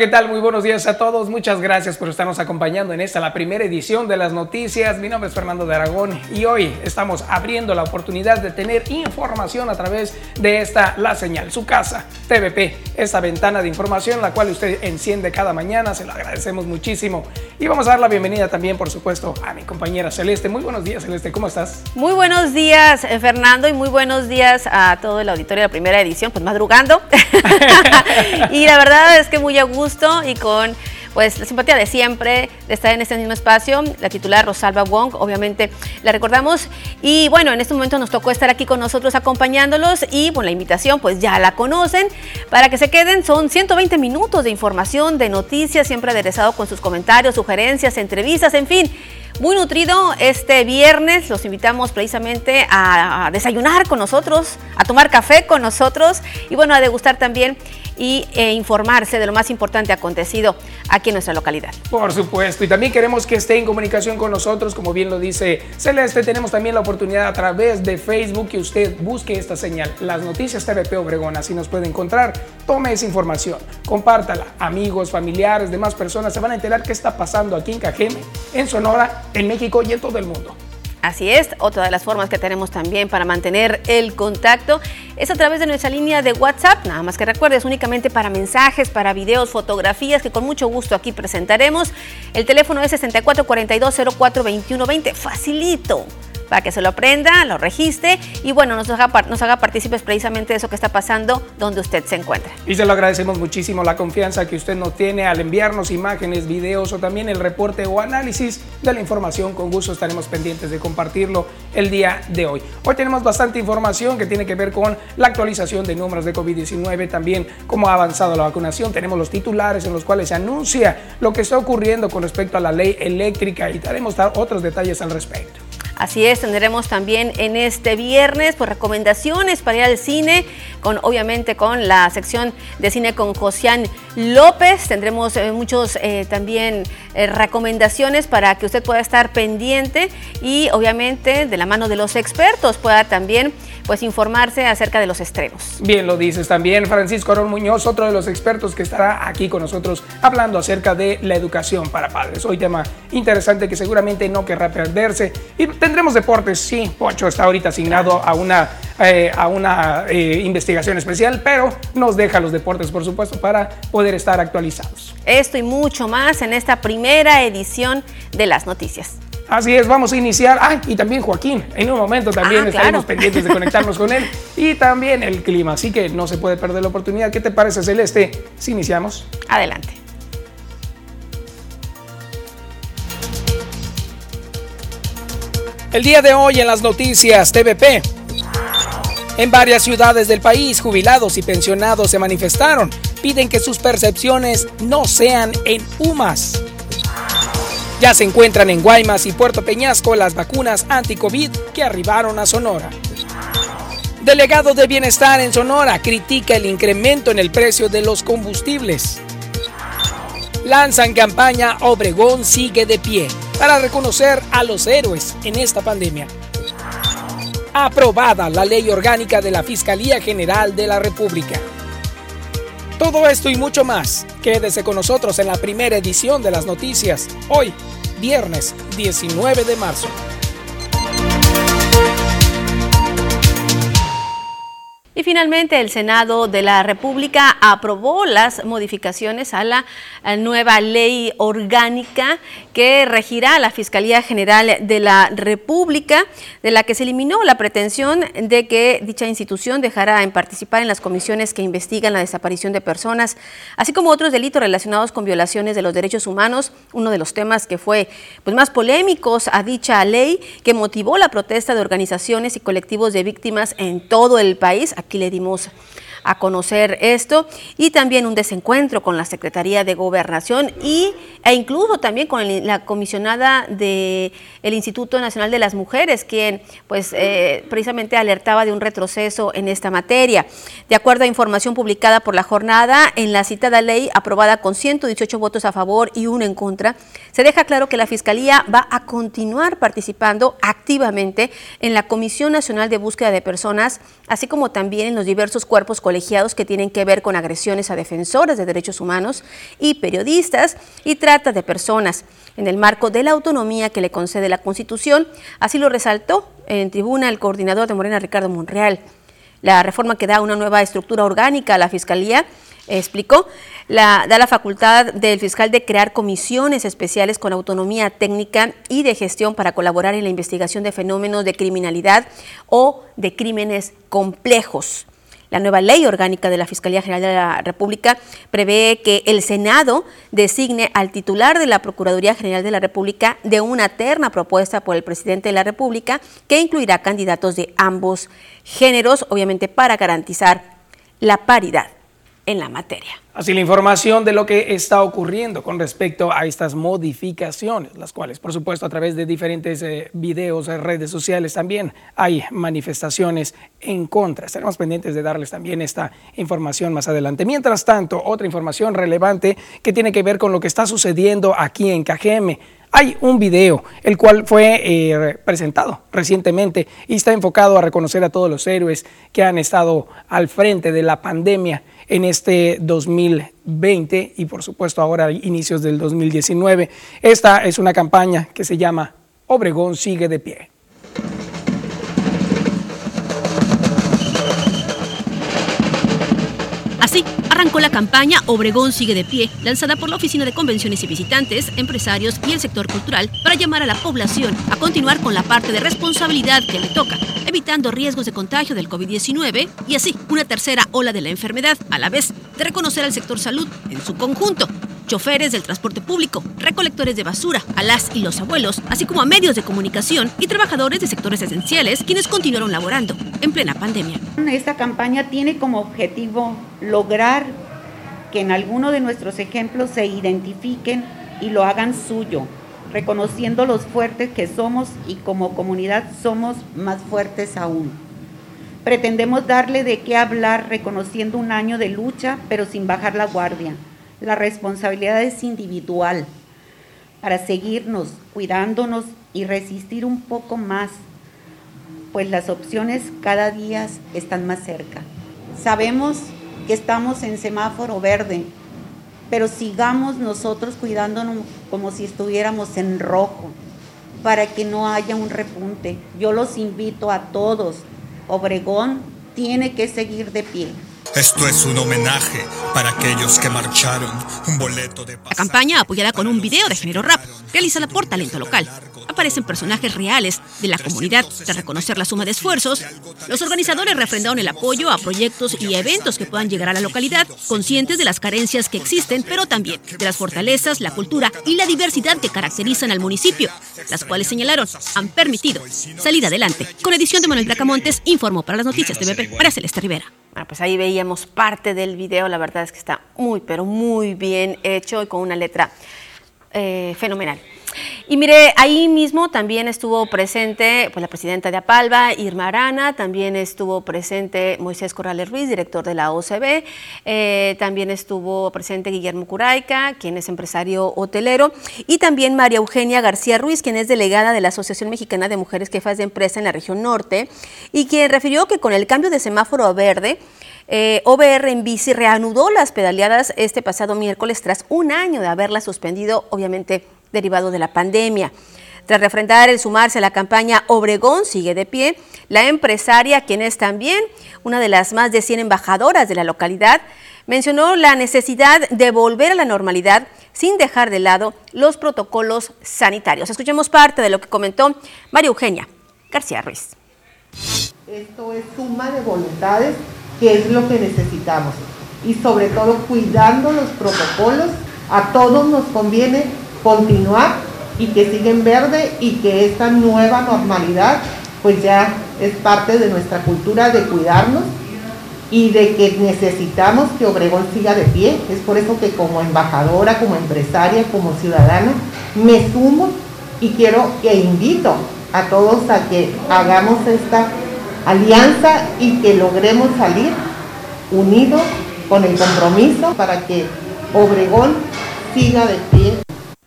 ¿qué tal? Muy buenos días a todos. Muchas gracias por estarnos acompañando en esta, la primera edición de las noticias. Mi nombre es Fernando de Aragón y hoy estamos abriendo la oportunidad de tener información a través de esta, la señal, su casa, TVP, esta ventana de información la cual usted enciende cada mañana. Se lo agradecemos muchísimo. Y vamos a dar la bienvenida también, por supuesto, a mi compañera Celeste. Muy buenos días, Celeste. ¿Cómo estás? Muy buenos días, eh, Fernando, y muy buenos días a todo el auditorio de la primera edición, pues madrugando. y la verdad es que muy gusto y con pues la simpatía de siempre de estar en este mismo espacio, la titular Rosalba Wong, obviamente la recordamos y bueno, en este momento nos tocó estar aquí con nosotros acompañándolos y bueno, la invitación pues ya la conocen, para que se queden son 120 minutos de información, de noticias, siempre aderezado con sus comentarios, sugerencias, entrevistas, en fin, muy nutrido este viernes. Los invitamos precisamente a desayunar con nosotros, a tomar café con nosotros y bueno, a degustar también y e informarse de lo más importante acontecido aquí en nuestra localidad. Por supuesto, y también queremos que esté en comunicación con nosotros, como bien lo dice Celeste, tenemos también la oportunidad a través de Facebook que usted busque esta señal, las noticias TVP Obregón, así nos puede encontrar, tome esa información, compártala, amigos, familiares, demás personas se van a enterar qué está pasando aquí en Cajeme, en Sonora, en México y en todo el mundo. Así es, otra de las formas que tenemos también para mantener el contacto es a través de nuestra línea de WhatsApp, nada más que recuerdes únicamente para mensajes, para videos, fotografías que con mucho gusto aquí presentaremos. El teléfono es 6442042120, facilito para que se lo aprenda, lo registre y bueno, nos haga, nos partícipes precisamente de eso que está pasando donde usted se encuentra. Y se lo agradecemos muchísimo la confianza que usted nos tiene al enviarnos imágenes, videos o también el reporte o análisis de la información. Con gusto estaremos pendientes de compartirlo el día de hoy. Hoy tenemos bastante información que tiene que ver con la actualización de números de COVID-19, también cómo ha avanzado la vacunación. Tenemos los titulares en los cuales se anuncia lo que está ocurriendo con respecto a la ley eléctrica y daremos otros detalles al respecto. Así es, tendremos también en este viernes pues, recomendaciones para ir al cine, con obviamente con la sección de cine con Josian López. Tendremos eh, muchos eh, también eh, recomendaciones para que usted pueda estar pendiente y obviamente de la mano de los expertos pueda también pues informarse acerca de los estrenos. Bien, lo dices también Francisco Arón Muñoz, otro de los expertos que estará aquí con nosotros hablando acerca de la educación para padres. Hoy tema interesante que seguramente no querrá perderse. Y tendremos deportes, sí, Pocho está ahorita asignado a una, eh, a una eh, investigación especial, pero nos deja los deportes, por supuesto, para poder estar actualizados. Esto y mucho más en esta primera edición de las noticias. Así es, vamos a iniciar. Ah, y también Joaquín, en un momento también ah, estaremos pendientes de conectarnos con él. Y también el clima, así que no se puede perder la oportunidad. ¿Qué te parece, Celeste, si iniciamos? Adelante. El día de hoy en las noticias TVP. En varias ciudades del país, jubilados y pensionados se manifestaron. Piden que sus percepciones no sean en humas. Ya se encuentran en Guaymas y Puerto Peñasco las vacunas anti-COVID que arribaron a Sonora. Delegado de Bienestar en Sonora critica el incremento en el precio de los combustibles. Lanzan campaña Obregón sigue de pie para reconocer a los héroes en esta pandemia. Aprobada la ley orgánica de la Fiscalía General de la República. Todo esto y mucho más, quédese con nosotros en la primera edición de las noticias, hoy, viernes 19 de marzo. Y finalmente el Senado de la República aprobó las modificaciones a la nueva ley orgánica que regirá la Fiscalía General de la República, de la que se eliminó la pretensión de que dicha institución dejará en participar en las comisiones que investigan la desaparición de personas, así como otros delitos relacionados con violaciones de los derechos humanos, uno de los temas que fue pues, más polémicos a dicha ley que motivó la protesta de organizaciones y colectivos de víctimas en todo el país aquí le dimos a conocer esto y también un desencuentro con la Secretaría de Gobernación y, e incluso también con la comisionada del Instituto Nacional de las Mujeres, quien pues eh, precisamente alertaba de un retroceso en esta materia. De acuerdo a información publicada por la jornada, en la citada ley aprobada con 118 votos a favor y uno en contra, se deja claro que la Fiscalía va a continuar participando activamente en la Comisión Nacional de Búsqueda de Personas, así como también en los diversos cuerpos colegiados que tienen que ver con agresiones a defensores de derechos humanos y periodistas y trata de personas en el marco de la autonomía que le concede la Constitución. Así lo resaltó en tribuna el coordinador de Morena, Ricardo Monreal. La reforma que da una nueva estructura orgánica a la Fiscalía explicó, la, da la facultad del fiscal de crear comisiones especiales con autonomía técnica y de gestión para colaborar en la investigación de fenómenos de criminalidad o de crímenes complejos. La nueva ley orgánica de la Fiscalía General de la República prevé que el Senado designe al titular de la Procuraduría General de la República de una terna propuesta por el presidente de la República que incluirá candidatos de ambos géneros, obviamente para garantizar la paridad en la materia. Así la información de lo que está ocurriendo con respecto a estas modificaciones, las cuales por supuesto a través de diferentes eh, videos, en redes sociales también hay manifestaciones en contra. Estaremos pendientes de darles también esta información más adelante. Mientras tanto, otra información relevante que tiene que ver con lo que está sucediendo aquí en Cajeme. Hay un video, el cual fue eh, presentado recientemente y está enfocado a reconocer a todos los héroes que han estado al frente de la pandemia en este 2020 y por supuesto ahora inicios del 2019. Esta es una campaña que se llama Obregón sigue de pie. Arrancó la campaña Obregón sigue de pie, lanzada por la Oficina de Convenciones y Visitantes, empresarios y el sector cultural para llamar a la población a continuar con la parte de responsabilidad que le toca, evitando riesgos de contagio del COVID-19 y así una tercera ola de la enfermedad, a la vez de reconocer al sector salud en su conjunto choferes del transporte público, recolectores de basura, a las y los abuelos, así como a medios de comunicación y trabajadores de sectores esenciales quienes continuaron laborando en plena pandemia. Esta campaña tiene como objetivo lograr que en alguno de nuestros ejemplos se identifiquen y lo hagan suyo, reconociendo los fuertes que somos y como comunidad somos más fuertes aún. Pretendemos darle de qué hablar reconociendo un año de lucha, pero sin bajar la guardia la responsabilidad es individual para seguirnos cuidándonos y resistir un poco más, pues las opciones cada día están más cerca. Sabemos que estamos en semáforo verde, pero sigamos nosotros cuidándonos como si estuviéramos en rojo, para que no haya un repunte. Yo los invito a todos. Obregón tiene que seguir de pie. Esto es un homenaje para aquellos que marcharon, un boleto de La campaña apoyada con un video de género rap, realizada por talento local. Aparecen personajes reales de la comunidad. Tras reconocer la suma de esfuerzos, los organizadores refrendaron el apoyo a proyectos y eventos que puedan llegar a la localidad, conscientes de las carencias que existen, pero también de las fortalezas, la cultura y la diversidad que caracterizan al municipio, las cuales señalaron han permitido salir adelante. Con edición de Manuel Bracamontes, informó para las noticias de BP para Celeste Rivera. Bueno, pues ahí veíamos parte del video, la verdad es que está muy, pero muy bien hecho y con una letra eh, fenomenal. Y mire, ahí mismo también estuvo presente pues, la presidenta de APALVA, Irma Arana, también estuvo presente Moisés Corrales Ruiz, director de la OCB, eh, también estuvo presente Guillermo Curaica, quien es empresario hotelero, y también María Eugenia García Ruiz, quien es delegada de la Asociación Mexicana de Mujeres Jefas de Empresa en la región norte, y quien refirió que con el cambio de semáforo a verde, eh, OBR en bici reanudó las pedaleadas este pasado miércoles tras un año de haberlas suspendido, obviamente derivado de la pandemia. Tras refrendar el sumarse a la campaña Obregón sigue de pie, la empresaria, quien es también una de las más de 100 embajadoras de la localidad, mencionó la necesidad de volver a la normalidad sin dejar de lado los protocolos sanitarios. Escuchemos parte de lo que comentó María Eugenia García Ruiz. Esto es suma de voluntades, que es lo que necesitamos. Y sobre todo cuidando los protocolos, a todos nos conviene continuar y que siga en verde y que esta nueva normalidad pues ya es parte de nuestra cultura de cuidarnos y de que necesitamos que Obregón siga de pie. Es por eso que como embajadora, como empresaria, como ciudadana, me sumo y quiero e invito a todos a que hagamos esta alianza y que logremos salir unidos con el compromiso para que Obregón siga de pie.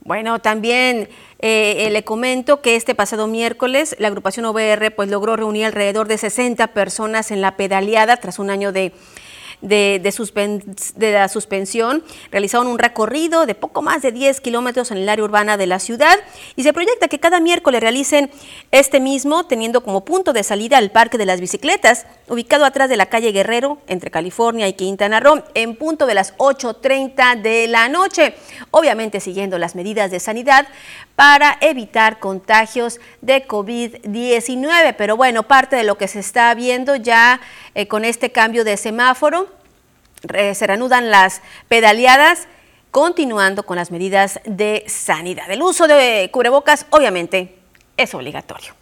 Bueno, también eh, le comento que este pasado miércoles la agrupación OBR pues logró reunir alrededor de 60 personas en la pedaleada tras un año de, de, de, la suspensión realizaron un recorrido de poco más de 10 kilómetros en el área urbana de la ciudad y se proyecta que cada miércoles realicen este mismo teniendo como punto de salida el Parque de las Bicicletas, ubicado atrás de la calle Guerrero, entre California y Quintana Roo, en punto de las 8.30 de la noche, obviamente siguiendo las medidas de sanidad para evitar contagios de COVID-19. Pero bueno, parte de lo que se está viendo ya eh, con este cambio de semáforo, se reanudan las pedaleadas continuando con las medidas de sanidad. El uso de cubrebocas obviamente es obligatorio.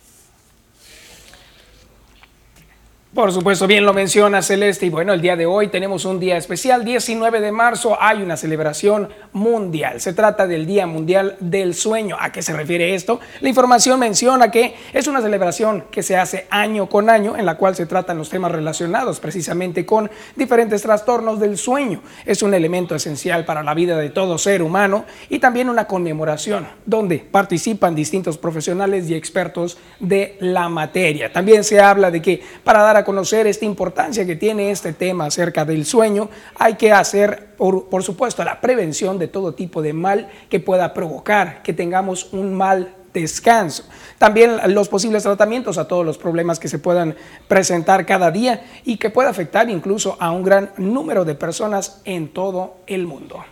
Por supuesto, bien lo menciona Celeste. Y bueno, el día de hoy tenemos un día especial. 19 de marzo hay una celebración mundial. Se trata del Día Mundial del Sueño. ¿A qué se refiere esto? La información menciona que es una celebración que se hace año con año en la cual se tratan los temas relacionados precisamente con diferentes trastornos del sueño. Es un elemento esencial para la vida de todo ser humano y también una conmemoración donde participan distintos profesionales y expertos de la materia. También se habla de que para dar a conocer esta importancia que tiene este tema acerca del sueño, hay que hacer, por, supuesto, la prevención de todo tipo de mal que pueda provocar que tengamos un mal descanso. También los posibles tratamientos a todos los problemas que se puedan presentar cada día y que pueda afectar incluso a un gran número de personas en todo el mundo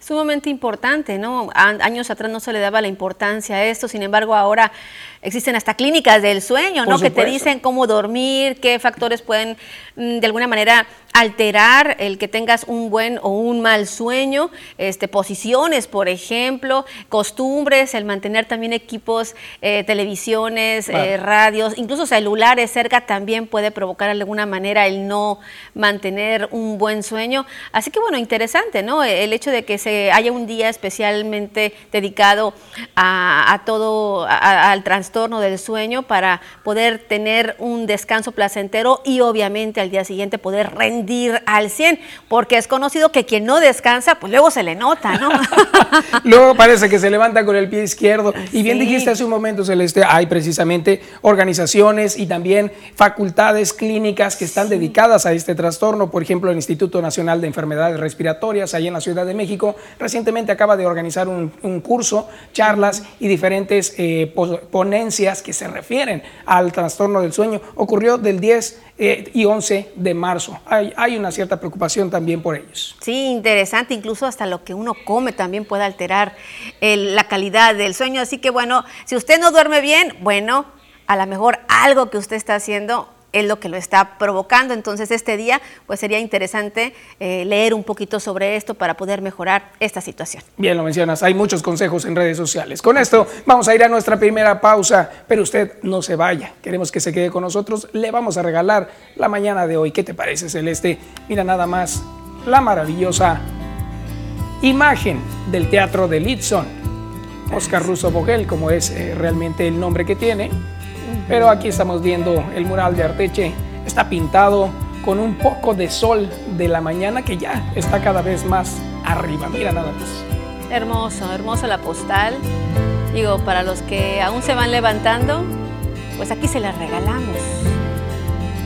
sumamente importante, ¿no? Años atrás no se le daba la importancia a esto, sin embargo ahora existen hasta clínicas del sueño, ¿no? Que te dicen cómo dormir, qué factores pueden mm, de alguna manera alterar el que tengas un buen o un mal sueño, este, posiciones, por ejemplo, costumbres, el mantener también equipos, eh, televisiones, eh, radios, incluso celulares cerca también puede provocar de alguna manera el no mantener un buen sueño. Así que bueno, interesante, ¿no? El hecho de que se haya un día especialmente dedicado a, todo, al trastorno del sueño para poder tener un descanso placentero y obviamente al día siguiente poder rendir al 100, porque es conocido que quien no descansa, pues luego se le nota, ¿no? luego parece que se levanta con el pie izquierdo. Y bien dijiste hace un momento, Celeste, hay precisamente organizaciones y también facultades clínicas que están dedicadas a este trastorno. Por ejemplo, el Instituto Nacional de Enfermedades Respiratorias, allá en la Ciudad de México, recientemente acaba de organizar un, curso, charlas y diferentes eh, ponencias que se refieren al trastorno del sueño. Ocurrió del 10 eh, y 11 de marzo. Hay, hay, una cierta preocupación también por ellos. Sí, interesante, incluso hasta lo que uno come también puede alterar la calidad del sueño. Así que bueno, si usted no duerme bien, bueno, a lo mejor algo que usted está haciendo es lo que lo está provocando. Entonces este día pues sería interesante eh, leer un poquito sobre esto para poder mejorar esta situación. Bien, lo mencionas, hay muchos consejos en redes sociales. Con esto vamos a ir a nuestra primera pausa, pero usted no se vaya, queremos que se quede con nosotros, le vamos a regalar la mañana de hoy. ¿Qué te parece, Celeste? Mira nada más la maravillosa imagen del Teatro de Litson. Oscar Russo Vogel, como es eh, realmente el nombre que tiene, pero aquí estamos viendo el mural de Arteche, está pintado con un poco de sol de la mañana que ya está cada vez más arriba. Mira nada más. Hermoso, hermosa la postal. Digo, para los que aún se van levantando, pues aquí se las regalamos.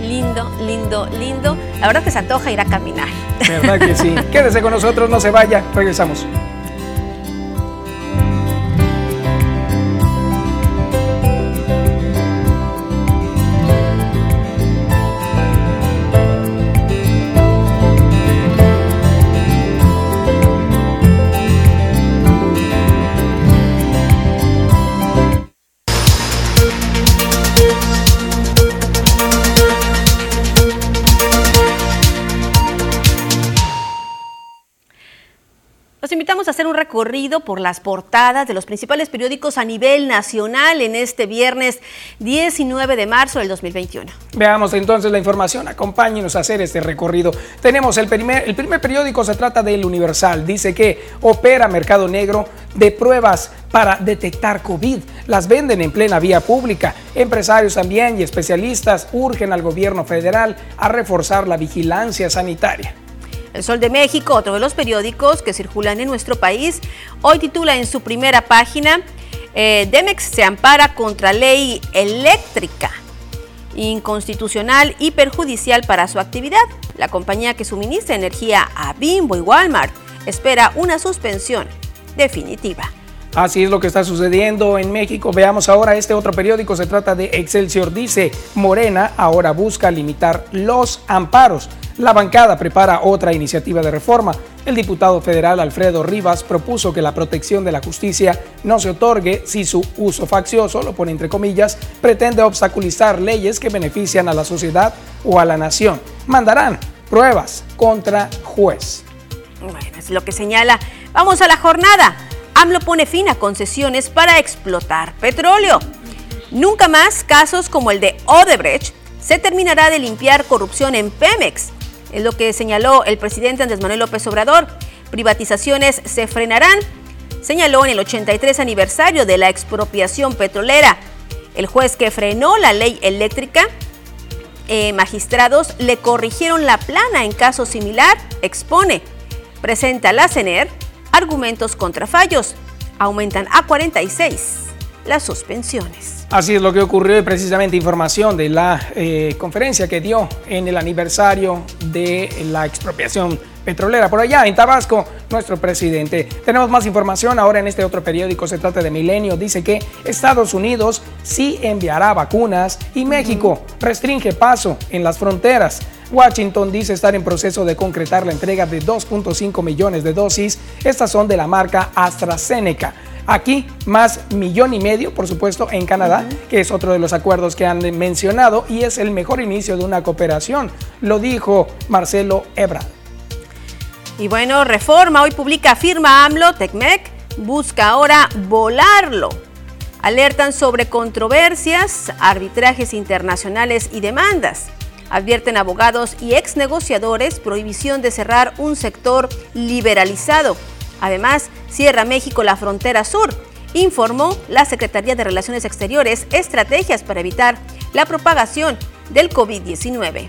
Lindo, lindo, lindo. La verdad que se antoja ir a caminar. ¿Verdad que sí? Quédese con nosotros, no se vaya. Regresamos. Por las portadas de los principales periódicos a nivel nacional en este viernes 19 de marzo del 2021. Veamos entonces la información, acompáñenos a hacer este recorrido. Tenemos el primer periódico, se trata del Universal, dice que opera mercado negro de pruebas para detectar COVID. Las venden en plena vía pública. Empresarios también y especialistas urgen al gobierno federal a reforzar la vigilancia sanitaria. El Sol de México, otro de los periódicos que circulan en nuestro país, hoy titula en su primera página, eh, Demex se ampara contra ley eléctrica. inconstitucional y perjudicial para su actividad. La compañía que suministra energía a Bimbo y Walmart espera una suspensión definitiva. Así es lo que está sucediendo en México. Veamos ahora este otro periódico. Se trata de Excelsior. Dice, Morena ahora busca limitar los amparos. La bancada prepara otra iniciativa de reforma. El diputado federal Alfredo Rivas propuso que la protección de la justicia no se otorgue si su uso faccioso, lo pone entre comillas, pretende obstaculizar leyes que benefician a la sociedad o a la nación. Mandarán pruebas contra juez. Bueno, es lo que señala. Vamos a la jornada. AMLO pone fin a concesiones para explotar petróleo. Nunca más casos como el de Odebrecht se terminará de limpiar corrupción en Pemex. Es lo que señaló el presidente Andrés Manuel López Obrador. Privatizaciones se frenarán, señaló en el 83 aniversario de la expropiación petrolera. El juez que frenó la ley eléctrica, eh, magistrados le corrigieron la plana en caso similar, expone. Presenta la CENER argumentos contra fallos. Aumentan a 46 las suspensiones. Así es lo que ocurrió y precisamente información de la eh, conferencia que dio en el aniversario de la expropiación petrolera. Por allá, en Tabasco, nuestro presidente. Tenemos más información ahora en este otro periódico, se trata de Milenio. Dice que Estados Unidos sí enviará vacunas y México restringe paso en las fronteras. Washington dice estar en proceso de concretar la entrega de 2.5 millones de dosis. Estas son de la marca AstraZeneca. Aquí más millón y medio, por supuesto, en Canadá, que es otro de los acuerdos que han mencionado y es el mejor inicio de una cooperación, lo dijo Marcelo Ebrard. Y bueno, Reforma hoy publica firma AMLO, TECMEC, busca ahora volarlo. Alertan sobre controversias, arbitrajes internacionales y demandas. Advierten abogados y ex negociadores prohibición de cerrar un sector liberalizado. Además, cierra México la frontera sur. Informó la Secretaría de Relaciones Exteriores estrategias para evitar la propagación del COVID-19.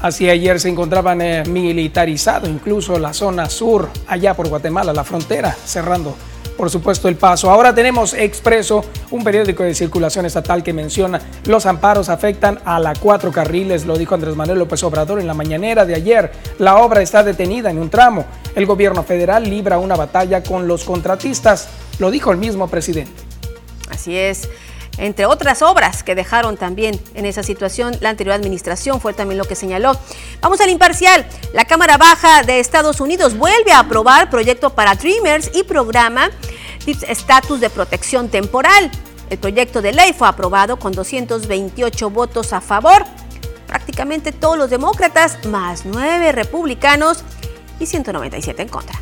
Así ayer se encontraban eh, militarizado incluso la zona sur, allá por Guatemala, la frontera, cerrando por supuesto, el paso. Ahora tenemos Expreso, un periódico de circulación estatal que menciona los amparos afectan a la cuatro carriles, lo dijo Andrés Manuel López Obrador en la mañanera de ayer. La obra está detenida en un tramo. El gobierno federal libra una batalla con los contratistas, lo dijo el mismo presidente. Así es entre otras obras que dejaron también en esa situación la anterior administración, fue también lo que señaló. Vamos al imparcial. La Cámara Baja de Estados Unidos vuelve a aprobar proyecto para Dreamers y programa estatus de protección temporal. El proyecto de ley fue aprobado con 228 votos a favor, prácticamente todos los demócratas, más nueve republicanos y 197 en contra.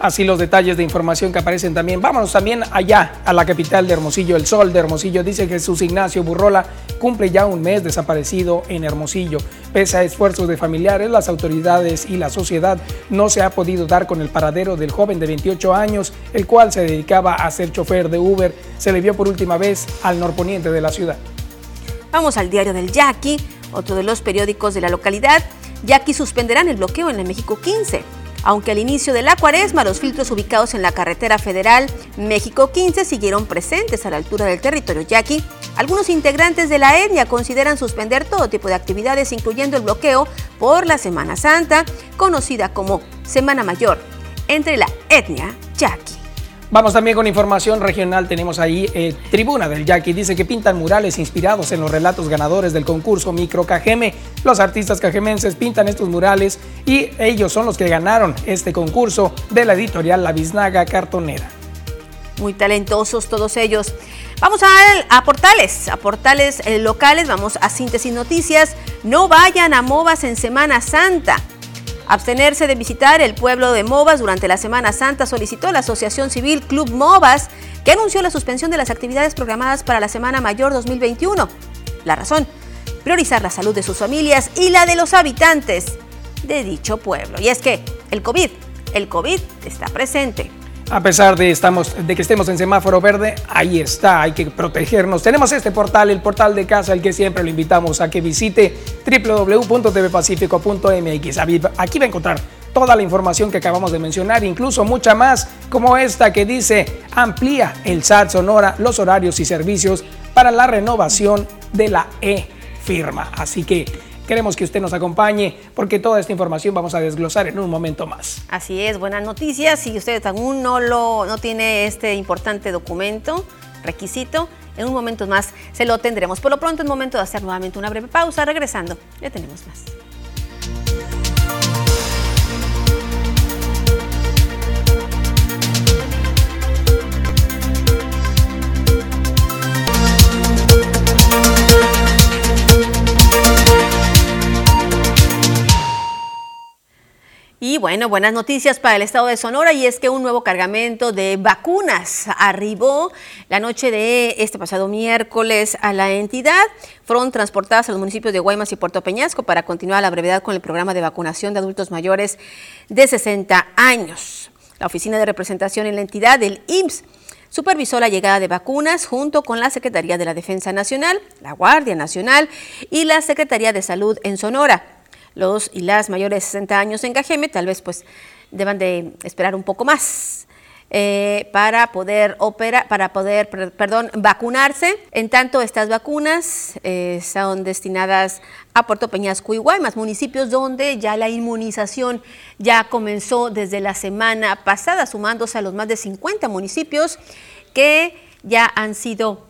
Así los detalles de información que aparecen también. Vámonos también allá a la capital de Hermosillo. El sol de Hermosillo dice Jesús Ignacio Burrola cumple ya un mes desaparecido en Hermosillo. Pese a esfuerzos de familiares, las autoridades y la sociedad no se ha podido dar con el paradero del joven de 28 años, el cual se dedicaba a ser chofer de Uber. Se le vio por última vez al norponiente de la ciudad. Vamos al diario del Yaqui, otro de los periódicos de la localidad. Yaqui suspenderán el bloqueo en el México 15 aunque al inicio de la cuaresma los filtros ubicados en la carretera federal México 15 siguieron presentes a la altura del territorio yaqui, algunos integrantes de la etnia consideran suspender todo tipo de actividades, incluyendo el bloqueo por la Semana Santa, conocida como Semana Mayor, entre la etnia yaqui. Vamos también con información regional. Tenemos ahí eh, Tribuna del Yaqui. Dice que pintan murales inspirados en los relatos ganadores del concurso Micro Cajeme. Los artistas cajemenses pintan estos murales y ellos son los que ganaron este concurso de la editorial La Biznaga Cartonera. Muy talentosos todos ellos. Vamos a, a portales, a portales eh, locales, vamos a síntesis noticias. No vayan a MOVAS en Semana Santa. Abstenerse de visitar el pueblo de Movas durante la Semana Santa solicitó la Asociación Civil Club Movas, que anunció la suspensión de las actividades programadas para la Semana Mayor 2021. La razón, priorizar la salud de sus familias y la de los habitantes de dicho pueblo. Y es que el COVID, el COVID está presente. A pesar de, que estemos en semáforo verde, ahí está, hay que protegernos. Tenemos este portal, el portal de casa, el que siempre lo invitamos a que visite www.tvpacifico.mx. Aquí va a encontrar toda la información que acabamos de mencionar, incluso mucha más, como esta que dice amplía el SAT Sonora los horarios y servicios para la renovación de la E firma. Así que Queremos que usted nos acompañe porque toda esta información vamos a desglosar en un momento más. Así es, buenas noticias. Si usted aún no, lo, no tiene este importante documento, requisito, en un momento más se lo tendremos. Por lo pronto es momento de hacer nuevamente una breve pausa. Regresando, ya tenemos más. Y bueno, buenas noticias para el estado de Sonora y es que un nuevo cargamento de vacunas arribó la noche de este pasado miércoles a la entidad. Fueron transportadas a los municipios de Guaymas y Puerto Peñasco para continuar a la brevedad con el programa de vacunación de adultos mayores de 60 años. La oficina de representación en la entidad del IMSS supervisó la llegada de vacunas junto con la Secretaría de la Defensa Nacional, la Guardia Nacional y la Secretaría de Salud en Sonora los y las mayores de 60 años en Cajeme tal vez pues deban de esperar un poco más. Eh, para poder operar, para poder, perdón, vacunarse. En tanto, estas vacunas eh, son destinadas a Puerto Peñasco y Guaymas, municipios donde ya la inmunización ya comenzó desde la semana pasada, sumándose a los más de 50 municipios que ya han sido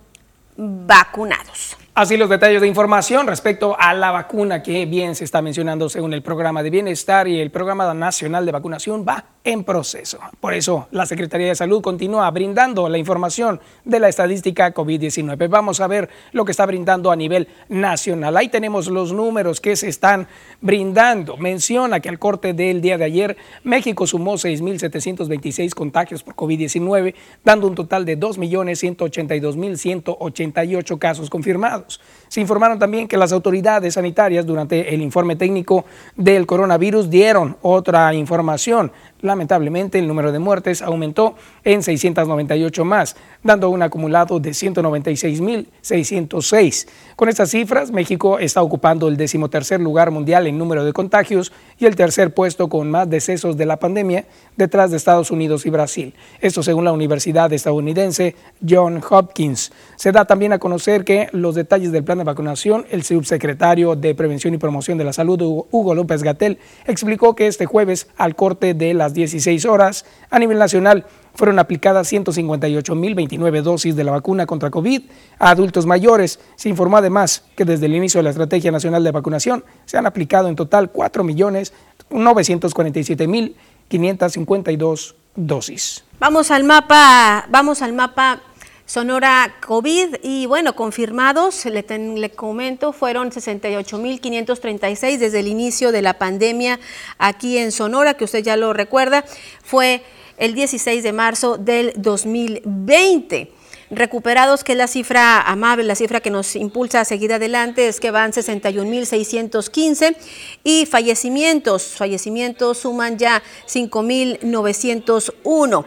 vacunados. Así los detalles de información respecto a la vacuna que bien se está mencionando según el programa de bienestar y el programa nacional de vacunación va en proceso. Por eso la Secretaría de Salud continúa brindando la información de la estadística COVID-19. Vamos a ver lo que está brindando a nivel nacional. Ahí tenemos los números que se están brindando. Menciona que al corte del día de ayer México sumó 6.726 contagios por COVID-19, dando un total de 2.182.188 casos confirmados. Se informaron también que las autoridades sanitarias durante el informe técnico del coronavirus dieron otra información. Lamentablemente, el número de muertes aumentó en 698 más, dando un acumulado de 196.606. Con estas cifras, México está ocupando el decimotercer lugar mundial en número de contagios y el tercer puesto con más decesos de la pandemia, detrás de Estados Unidos y Brasil. Esto según la Universidad estadounidense John Hopkins. Se da también a conocer que los detalles del plan de vacunación, el subsecretario de Prevención y Promoción de la Salud, Hugo López Gatel, explicó que este jueves, al corte de las 16 horas, a nivel nacional fueron aplicadas 158.029 dosis de la vacuna contra COVID a adultos mayores. Se informó además que desde el inicio de la Estrategia Nacional de Vacunación se han aplicado en total 4.947.552 dosis. Vamos al mapa, vamos al mapa Sonora COVID y bueno, confirmados, le, le comento, fueron 68.536 desde el inicio de la pandemia aquí en Sonora, que usted ya lo recuerda, fue el 16 de marzo del 2020 recuperados, que es la cifra amable, la cifra que nos impulsa a seguir adelante, es que van 61.615 y fallecimientos, fallecimientos suman ya 5.901.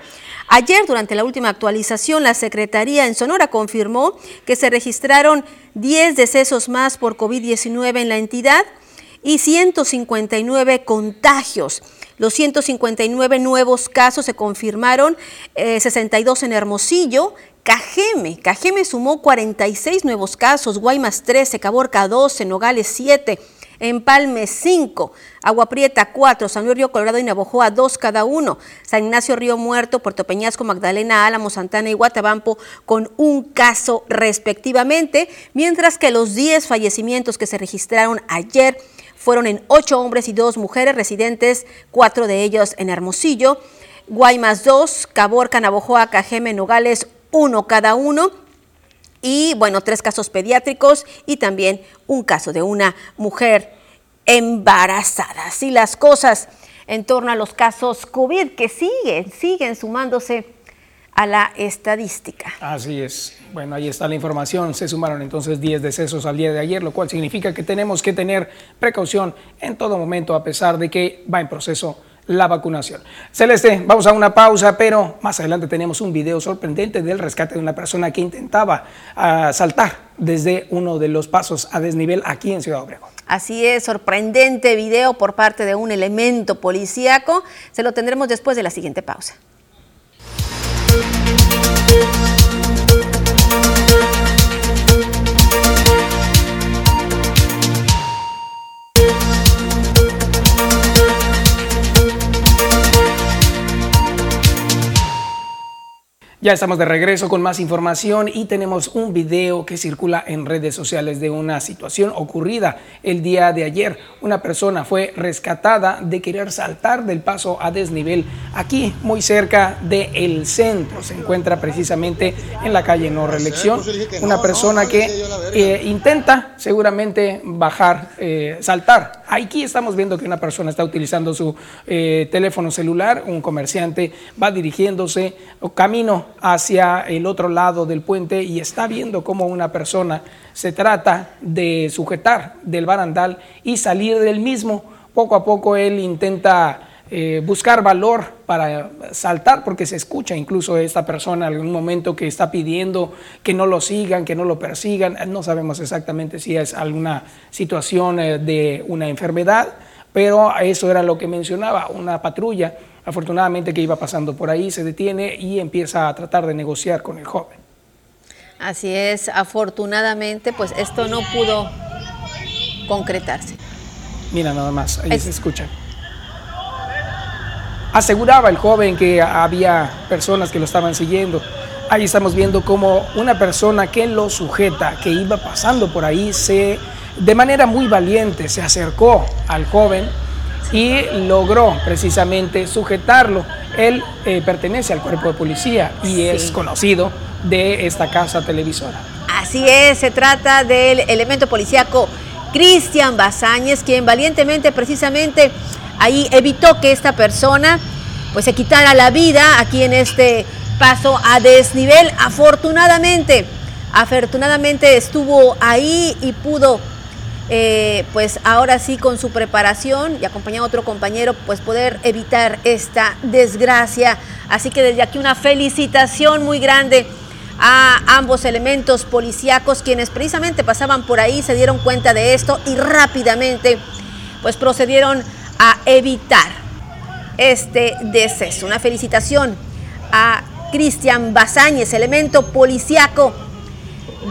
Ayer, durante la última actualización, la Secretaría en Sonora confirmó que se registraron 10 decesos más por COVID-19 en la entidad y 159 contagios. Los 159 nuevos casos se confirmaron, 62 eh, en Hermosillo, Cajeme, Cajeme sumó 46 nuevos casos, Guaymas 13, Caborca 12, Nogales 7, Empalme 5, Agua Prieta 4, San Luis Río Colorado y Navojoa 2 cada uno, San Ignacio Río Muerto, Puerto Peñasco, Magdalena, Álamo, Santana y Guatabampo con un caso respectivamente, mientras que los 10 fallecimientos que se registraron ayer fueron en 8 hombres y 2 mujeres residentes, 4 de ellos en Hermosillo, Guaymas 2, Caborca, Navojoa, Cajeme, Nogales uno cada uno. Y bueno, tres casos pediátricos y también un caso de una mujer embarazada. Así las cosas en torno a los casos COVID que siguen, siguen sumándose a la estadística. Así es. Bueno, ahí está la información. Se sumaron entonces 10 decesos al día de ayer, lo cual significa que tenemos que tener precaución en todo momento, a pesar de que va en proceso la vacunación. Celeste, vamos a una pausa, pero más adelante tenemos un video sorprendente del rescate de una persona que intentaba ah, saltar desde uno de los pasos a desnivel aquí en Ciudad Obregón. Así es, sorprendente video por parte de un elemento policíaco. Se lo tendremos después de la siguiente pausa. Ya estamos de regreso con más información y tenemos un video que circula en redes sociales de una situación ocurrida el día de ayer. Una persona fue rescatada de querer saltar del paso a desnivel aquí muy cerca del centro. Se encuentra precisamente en la calle No Reelección. Una persona que eh, intenta seguramente bajar, eh, saltar. Aquí estamos viendo que una persona está utilizando su eh, teléfono celular. Un comerciante va dirigiéndose camino hacia el otro lado del puente y está viendo cómo una persona se trata de sujetar del barandal y salir del mismo. Poco a poco él intenta eh, buscar valor para saltar porque se escucha incluso esta persona en algún momento que está pidiendo que no lo sigan, que no lo persigan. No sabemos exactamente si es alguna situación eh, de una enfermedad, pero eso era lo que mencionaba, una patrulla Afortunadamente que iba pasando por ahí, se detiene y empieza a tratar de negociar con el joven. Así es, afortunadamente pues esto no pudo concretarse. Mira nada más, ahí se escucha. Aseguraba el joven que había personas que lo estaban siguiendo. Ahí estamos viendo como una persona que lo sujeta, que iba pasando por ahí, se de manera muy valiente se acercó al joven y logró precisamente sujetarlo. Él eh, pertenece al cuerpo de policía y es conocido de esta casa televisora. Así es, se trata del elemento policíaco Cristian Bazáñez, quien valientemente precisamente ahí evitó que esta persona pues se quitara la vida aquí en este paso a desnivel. Afortunadamente, afortunadamente estuvo ahí y pudo eh, pues ahora sí con su preparación y acompañado a otro compañero, pues poder evitar esta desgracia. Así que desde aquí una felicitación muy grande a ambos elementos policíacos quienes precisamente pasaban por ahí, se dieron cuenta de esto y rápidamente pues procedieron a evitar este deceso. Una felicitación a Cristian Bazáñez, elemento policíaco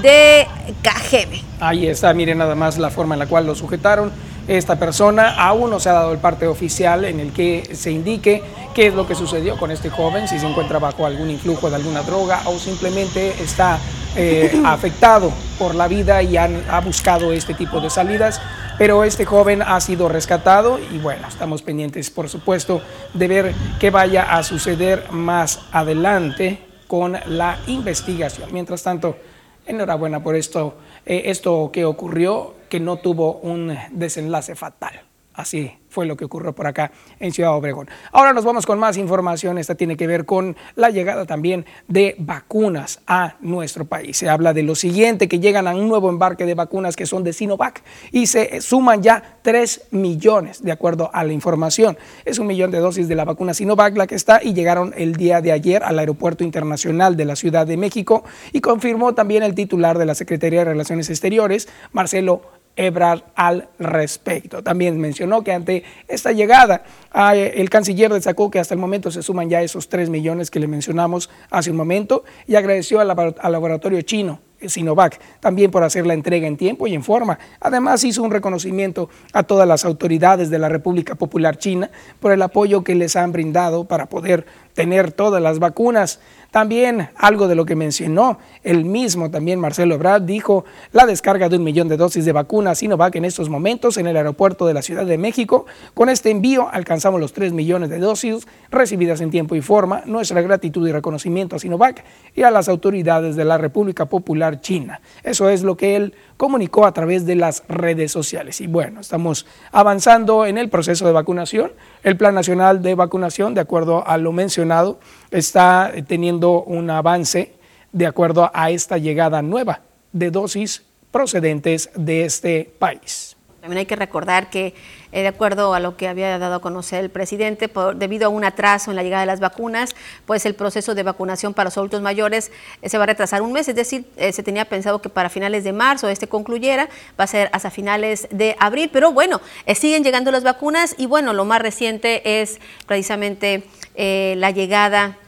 de Cajeme. Ahí está, miren nada más la forma en la cual lo sujetaron. Esta persona aún no se ha dado el parte oficial en el que se indique qué es lo que sucedió con este joven, si se encuentra bajo algún influjo de alguna droga o simplemente está eh, afectado por la vida y ha buscado este tipo de salidas. Pero este joven ha sido rescatado y bueno, estamos pendientes, por supuesto, de ver qué vaya a suceder más adelante con la investigación. Mientras tanto, enhorabuena por esto, eh, esto que ocurrió, que no tuvo un desenlace fatal. Así fue lo que ocurrió por acá en Ciudad Obregón. Ahora nos vamos con más información. Esta tiene que ver con la llegada también de vacunas a nuestro país. Se habla de lo siguiente, que llegan a un nuevo embarque de vacunas que son de Sinovac y se suman ya 3 millones, de acuerdo a la información. Es un millón de dosis de la vacuna Sinovac la que está y llegaron el día de ayer al Aeropuerto Internacional de la Ciudad de México y confirmó también el titular de la Secretaría de Relaciones Exteriores, Marcelo Ebrard al respecto. También mencionó que ante esta llegada, el canciller destacó que hasta el momento se suman ya esos 3 millones que le mencionamos hace un momento y agradeció al laboratorio chino Sinovac, también por hacer la entrega en tiempo y en forma. Además hizo un reconocimiento a todas las autoridades de la República Popular China por el apoyo que les han brindado para poder tener todas las vacunas. También algo de lo que mencionó el mismo, también Marcelo Ebrard, dijo la descarga de un millón de dosis de vacunas Sinovac en estos momentos en el aeropuerto de la Ciudad de México. Con este envío alcanzamos los 3 millones de dosis recibidas en tiempo y forma. Nuestra gratitud y reconocimiento a Sinovac y a las autoridades de la República Popular China. Eso es lo que él comunicó a través de las redes sociales. Y bueno, estamos avanzando en el proceso de vacunación. El Plan Nacional de Vacunación, de acuerdo a lo mencionado, está teniendo un avance de acuerdo a esta llegada nueva de dosis procedentes de este país. También hay que recordar que, eh, de acuerdo a lo que había dado a conocer el presidente, debido a un atraso en la llegada de las vacunas, pues el proceso de vacunación para los adultos mayores eh, se va a retrasar un mes, es decir, eh, se tenía pensado que para finales de marzo este concluyera, va a ser hasta finales de abril, pero bueno, siguen llegando las vacunas y bueno, lo más reciente es precisamente la llegada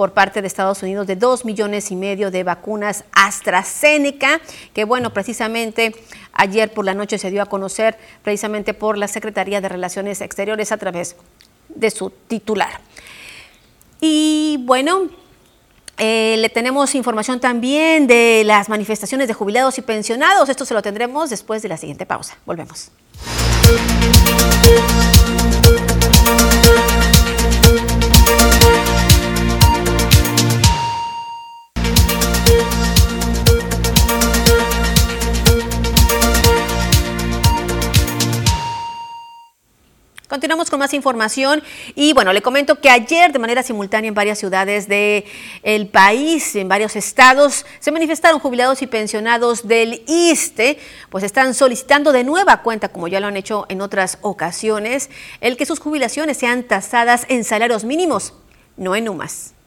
por parte de Estados Unidos de dos millones y medio de vacunas AstraZeneca, que bueno, precisamente ayer por la noche se dio a conocer precisamente por la Secretaría de Relaciones Exteriores a través de su titular. Y bueno, Eh, le tenemos información también de las manifestaciones de jubilados y pensionados. Esto se lo tendremos después de la siguiente pausa. Volvemos. Continuamos con más información. Y bueno, le comento que ayer de manera simultánea en varias ciudades del el país, en varios estados, se manifestaron jubilados y pensionados del ISTE, pues están solicitando de nueva cuenta, como ya lo han hecho en otras ocasiones, el que sus jubilaciones sean tasadas en salarios mínimos, no en UMAS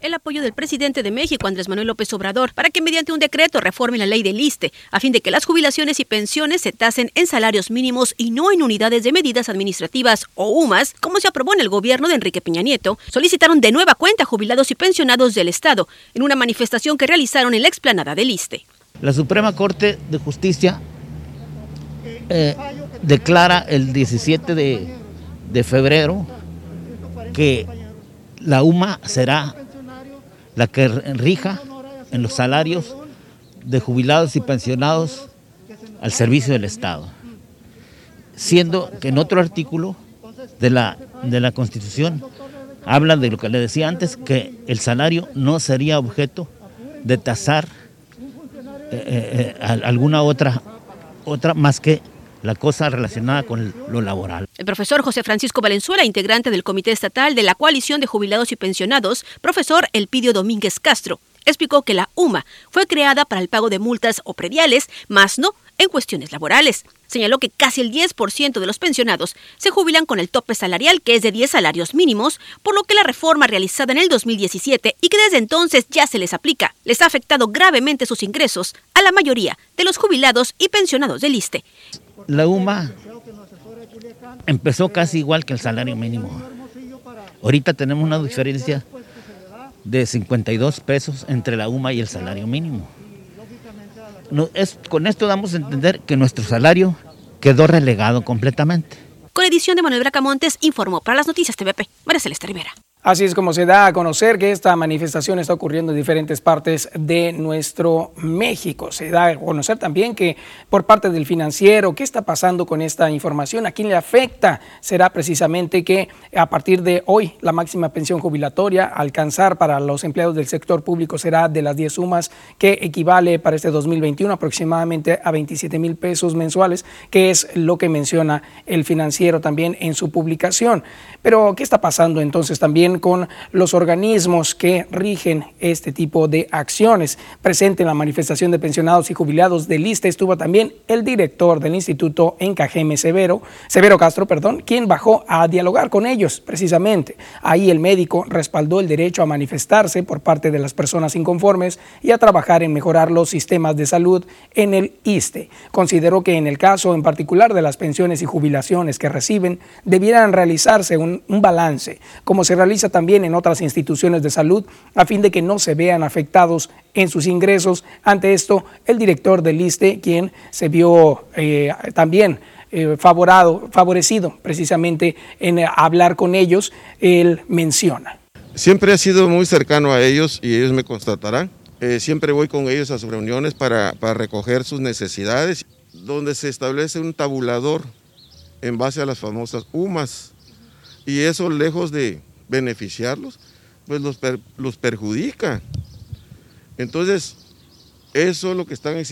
el apoyo del presidente de México, Andrés Manuel López Obrador, para que mediante un decreto reforme la ley del ISTE, a fin de que las jubilaciones y pensiones se tasen en salarios mínimos y no en unidades de medidas administrativas o UMAS, como se aprobó en el gobierno de Enrique Peña Nieto, solicitaron de nueva cuenta jubilados y pensionados del Estado en una manifestación que realizaron en la explanada del ISTE. La Suprema Corte de Justicia eh, declara el 17 de, de febrero que la UMA será la que rija en los salarios de jubilados y pensionados al servicio del Estado. Siendo que en otro artículo de la, de la Constitución habla de lo que le decía antes, que el salario no sería objeto de tasar eh, eh, eh, alguna otra, otra más que la cosa relacionada con lo laboral. El profesor José Francisco Valenzuela, integrante del Comité Estatal de la Coalición de Jubilados y Pensionados, profesor Elpidio Domínguez Castro, explicó que la UMA fue creada para el pago de multas o prediales, más no en cuestiones laborales. Señaló que casi el 10% de los pensionados se jubilan con el tope salarial, que es de 10 salarios mínimos, por lo que la reforma realizada en el 2017 y que desde entonces ya se les aplica, les ha afectado gravemente sus ingresos a la mayoría de los jubilados y pensionados del ISTE. La UMA empezó casi igual que el salario mínimo. Ahorita tenemos una diferencia de 52 pesos entre la UMA y el salario mínimo. Con esto damos a entender que nuestro salario quedó relegado completamente. Con edición de Manuel Bracamontes, informó para las noticias TVP, María Celeste Rivera. Así es como se da a conocer que esta manifestación está ocurriendo en diferentes partes de nuestro México. Se da a conocer también que por parte del financiero, ¿qué está pasando con esta información? ¿A quién le afecta? Será precisamente que a partir de hoy la máxima pensión jubilatoria alcanzar para los empleados del sector público será de las 10 sumas que equivale para este 2021 aproximadamente a 27 mil pesos mensuales, que es lo que menciona el financiero también en su publicación. Pero ¿qué está pasando entonces también? Con los organismos que rigen este tipo de acciones. Presente en la manifestación de pensionados y jubilados de lista estuvo también el director del Instituto Encajeme Severo, Severo Castro, perdón, quien bajó a dialogar con ellos precisamente. Ahí el médico respaldó el derecho a manifestarse por parte de las personas inconformes y a trabajar en mejorar los sistemas de salud en el ISTE. Consideró que en el caso en particular de las pensiones y jubilaciones que reciben, debieran realizarse un, un balance, como se realiza también en otras instituciones de salud a fin de que no se vean afectados en sus ingresos. Ante esto, el director del ISTE, quien se vio eh, también eh, favorado, favorecido precisamente en hablar con ellos, él menciona. Siempre he sido muy cercano a ellos y ellos me constatarán. Eh, siempre voy con ellos a sus reuniones para, para recoger sus necesidades, donde se establece un tabulador en base a las famosas UMAS. Y eso lejos de, beneficiarlos, pues los, los perjudica. Entonces, eso es lo que están e,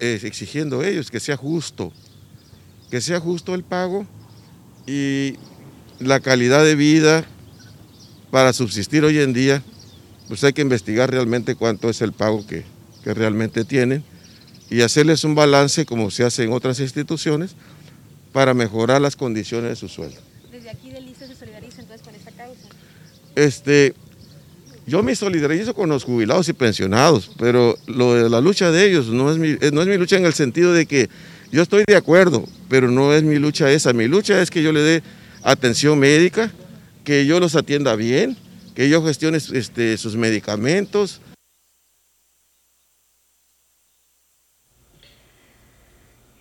exigiendo ellos, que sea justo, que sea justo el pago y la calidad de vida para subsistir hoy en día, pues hay que investigar realmente cuánto es el pago que, que realmente tienen y hacerles un balance como se hace en otras instituciones para mejorar las condiciones de su sueldo. Desde aquí del se solidariza entonces con esta causa. Este, yo me solidarizo con los jubilados y pensionados, pero lo de la lucha de ellos no es, mi, eh, no es mi lucha en el sentido de que yo estoy de acuerdo, pero no es mi lucha esa. Mi lucha es que yo le dé atención médica, que yo los atienda bien, que yo gestione este, sus medicamentos,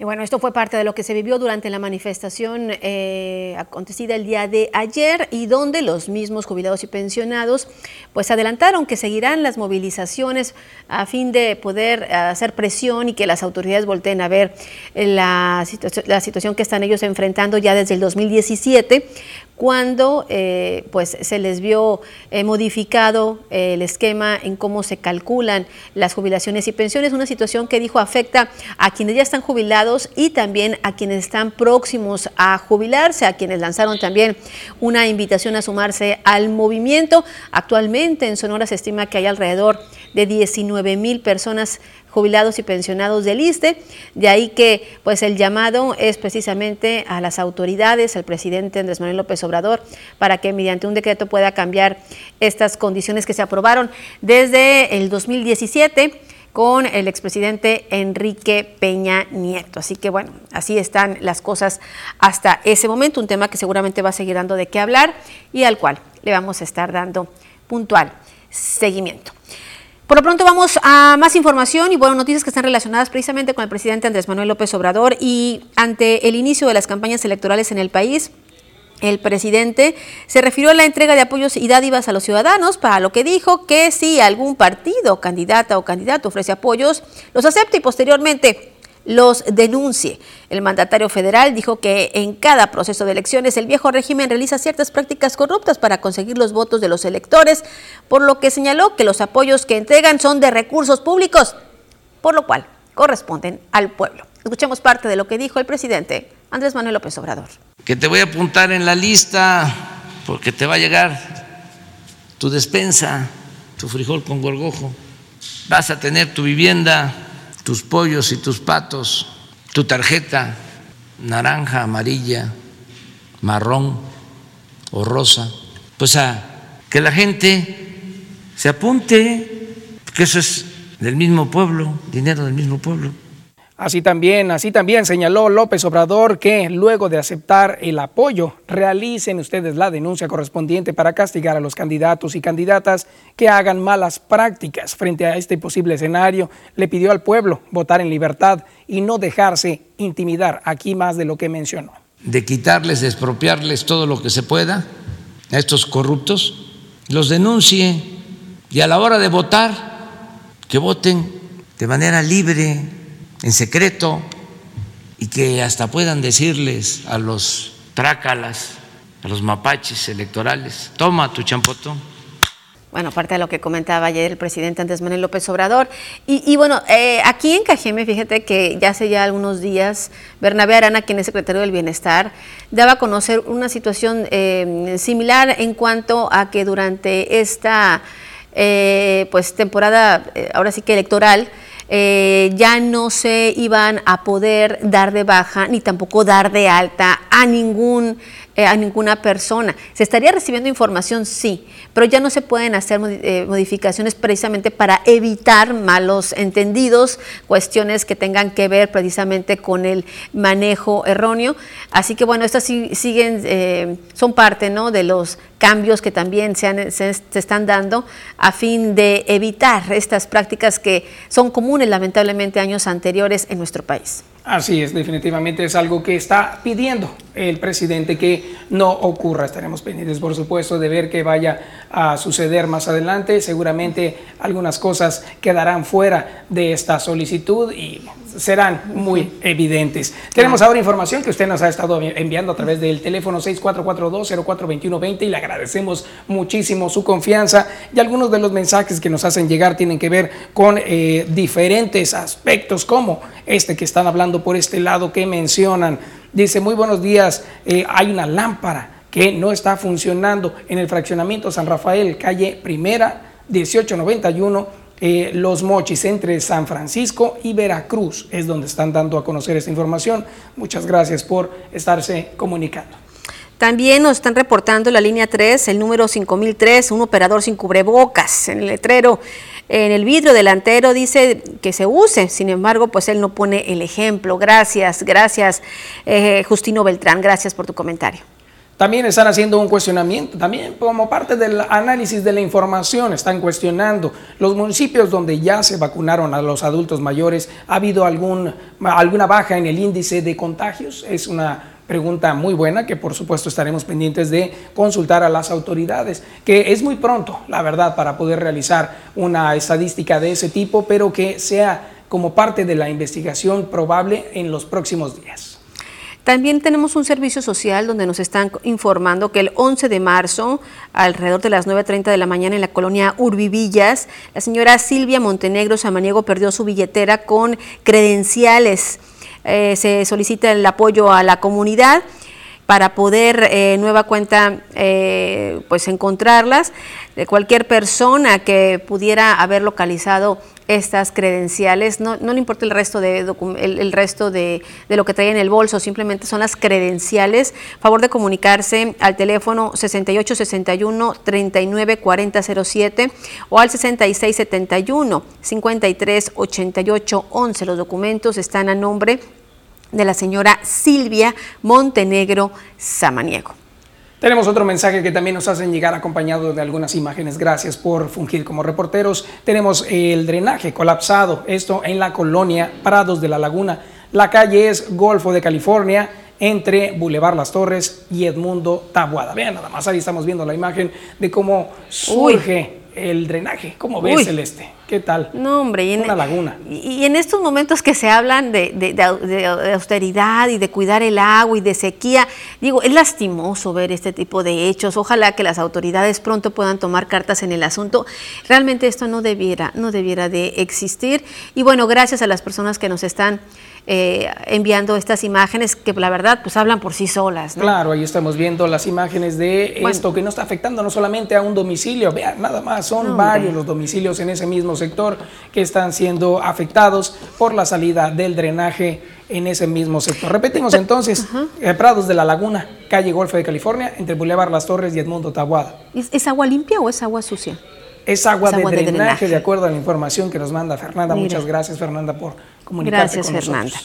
Bueno, esto fue parte de lo que se vivió durante la manifestación eh, acontecida el día de ayer y donde los mismos jubilados y pensionados pues adelantaron que seguirán las movilizaciones a fin de poder hacer presión y que las autoridades volteen a ver la, la situación que están ellos enfrentando ya desde el 2017 cuando eh, pues se les vio eh, modificado eh, el esquema en cómo se calculan las jubilaciones y pensiones, una situación que dijo afecta a quienes ya están jubilados y también a quienes están próximos a jubilarse, a quienes lanzaron también una invitación a sumarse al movimiento. Actualmente en Sonora se estima que hay alrededor de 19 mil personas jubilados y pensionados del ISTE. De ahí que pues el llamado es precisamente a las autoridades, al presidente Andrés Manuel López Obrador, para que mediante un decreto pueda cambiar estas condiciones que se aprobaron desde el 2017 con el expresidente Enrique Peña Nieto. Así que bueno, así están las cosas hasta ese momento, un tema que seguramente va a seguir dando de qué hablar y al cual le vamos a estar dando puntual seguimiento. Por lo pronto vamos a más información y bueno, noticias que están relacionadas precisamente con el presidente Andrés Manuel López Obrador y ante el inicio de las campañas electorales en el país. El presidente se refirió a la entrega de apoyos y dádivas a los ciudadanos, para lo que dijo que si algún partido, candidata o candidato ofrece apoyos, los acepta y posteriormente los denuncie. El mandatario federal dijo que en cada proceso de elecciones el viejo régimen realiza ciertas prácticas corruptas para conseguir los votos de los electores, por lo que señaló que los apoyos que entregan son de recursos públicos, por lo cual corresponden al pueblo. Escuchemos parte de lo que dijo el presidente Andrés Manuel López Obrador. Que te voy a apuntar en la lista porque te va a llegar tu despensa, tu frijol con gorgojo, vas a tener tu vivienda tus pollos y tus patos, tu tarjeta naranja, amarilla, marrón o rosa, pues a que la gente se apunte, que eso es del mismo pueblo, dinero del mismo pueblo. Así también, así también señaló López Obrador que luego de aceptar el apoyo, realicen ustedes la denuncia correspondiente para castigar a los candidatos y candidatas que hagan malas prácticas. Frente a este posible escenario, le pidió al pueblo votar en libertad y no dejarse intimidar, aquí más de lo que mencionó. De quitarles, de expropiarles todo lo que se pueda a estos corruptos, los denuncie y a la hora de votar, que voten de manera libre en secreto y que hasta puedan decirles a los trácalas, a los mapaches electorales, toma tu champotón. Bueno, aparte de lo que comentaba ayer el presidente Andrés Manuel López Obrador. Y, bueno, eh, aquí en Cajeme, fíjate que ya hace ya algunos días, Bernabé Arana, quien es secretario del Bienestar, daba a conocer una situación eh, similar en cuanto a que durante esta eh, pues temporada, ahora sí que electoral, eh, ya no se iban a poder dar de baja ni tampoco dar de alta a ningún a ninguna persona. Se estaría recibiendo información, sí, pero ya no se pueden hacer eh, modificaciones precisamente para evitar malos entendidos, cuestiones que tengan que ver precisamente con el manejo erróneo. Así que bueno, estas siguen, eh, son parte ¿no? de los cambios que también se, se, están dando a fin de evitar estas prácticas que son comunes lamentablemente años anteriores en nuestro país. Así es, definitivamente es algo que está pidiendo el presidente que no ocurra. Estaremos pendientes, por supuesto, de ver qué vaya a suceder más adelante. Seguramente algunas cosas quedarán fuera de esta solicitud y serán muy evidentes. Tenemos ahora información que usted nos ha estado enviando a través del teléfono 6442-042120 y le agradecemos muchísimo su confianza y algunos de los mensajes que nos hacen llegar tienen que ver con eh, diferentes aspectos como este que están hablando por este lado que mencionan. Dice, muy buenos días, eh, hay una lámpara que no está funcionando en el fraccionamiento San Rafael, calle Primera, 1891 eh, Los Mochis entre San Francisco y Veracruz. Es donde están dando a conocer esta información. Muchas gracias por estarse comunicando. También nos están reportando la línea 3, el número 5003, un operador sin cubrebocas. En el letrero, en el vidrio delantero dice que se use, sin embargo, pues él no pone el ejemplo. Gracias, gracias, eh, Justino Beltrán, gracias por tu comentario. También están haciendo un cuestionamiento, también como parte del análisis de la información, están cuestionando los municipios donde ya se vacunaron a los adultos mayores, ¿ha habido algún, alguna baja en el índice de contagios? Es una pregunta muy buena que por supuesto estaremos pendientes de consultar a las autoridades, que es muy pronto, la verdad, para poder realizar una estadística de ese tipo, pero que sea como parte de la investigación probable en los próximos días. También tenemos un servicio social donde nos están informando que el 11 de marzo, alrededor de las 9.30 de la mañana en la colonia Urbivillas, la señora Silvia Montenegro Samaniego perdió su billetera con credenciales. Eh, se solicita el apoyo a la comunidad para poder eh, nueva cuenta eh, pues encontrarlas de cualquier persona que pudiera haber localizado estas credenciales, no, no le importa el resto, de, el, resto de, de, lo que trae en el bolso, simplemente son las credenciales. Favor de comunicarse al teléfono 6861-394007 o al 6671-538811. Los documentos están a nombre de la señora Silvia Montenegro Samaniego. Tenemos otro mensaje que también nos hacen llegar acompañado de algunas imágenes. Gracias por fungir como reporteros. Tenemos el drenaje colapsado, esto en la colonia Prados de la Laguna. La calle es Golfo de California entre Boulevard Las Torres y Edmundo Tabuada. Vean, nada más ahí estamos viendo la imagen de cómo surge el drenaje. ¿Cómo ves, el este? ¿Qué tal? No, hombre. Y en, Una laguna. Y, en estos momentos que se hablan de, austeridad y de cuidar el agua y de sequía, digo, es lastimoso ver este tipo de hechos. Ojalá que las autoridades pronto puedan tomar cartas en el asunto. Realmente esto no debiera, no debiera de existir. Y bueno, gracias a las personas que nos están eh, enviando estas imágenes que la verdad pues hablan por sí solas. Claro, ahí estamos viendo las imágenes de esto que no está afectando no solamente a un domicilio, vean, nada más, son varios los domicilios en ese mismo sector que están siendo afectados por la salida del drenaje en ese mismo sector. Repetimos entonces, eh, Prados de la Laguna, calle Golfo de California, entre Boulevard Las Torres y Edmundo Tabuada. ¿Es, agua limpia o es agua sucia? Es agua, de, drenaje, de, acuerdo a la información que nos manda Fernanda. Muchas gracias, Fernanda, por Gracias, Fernanda.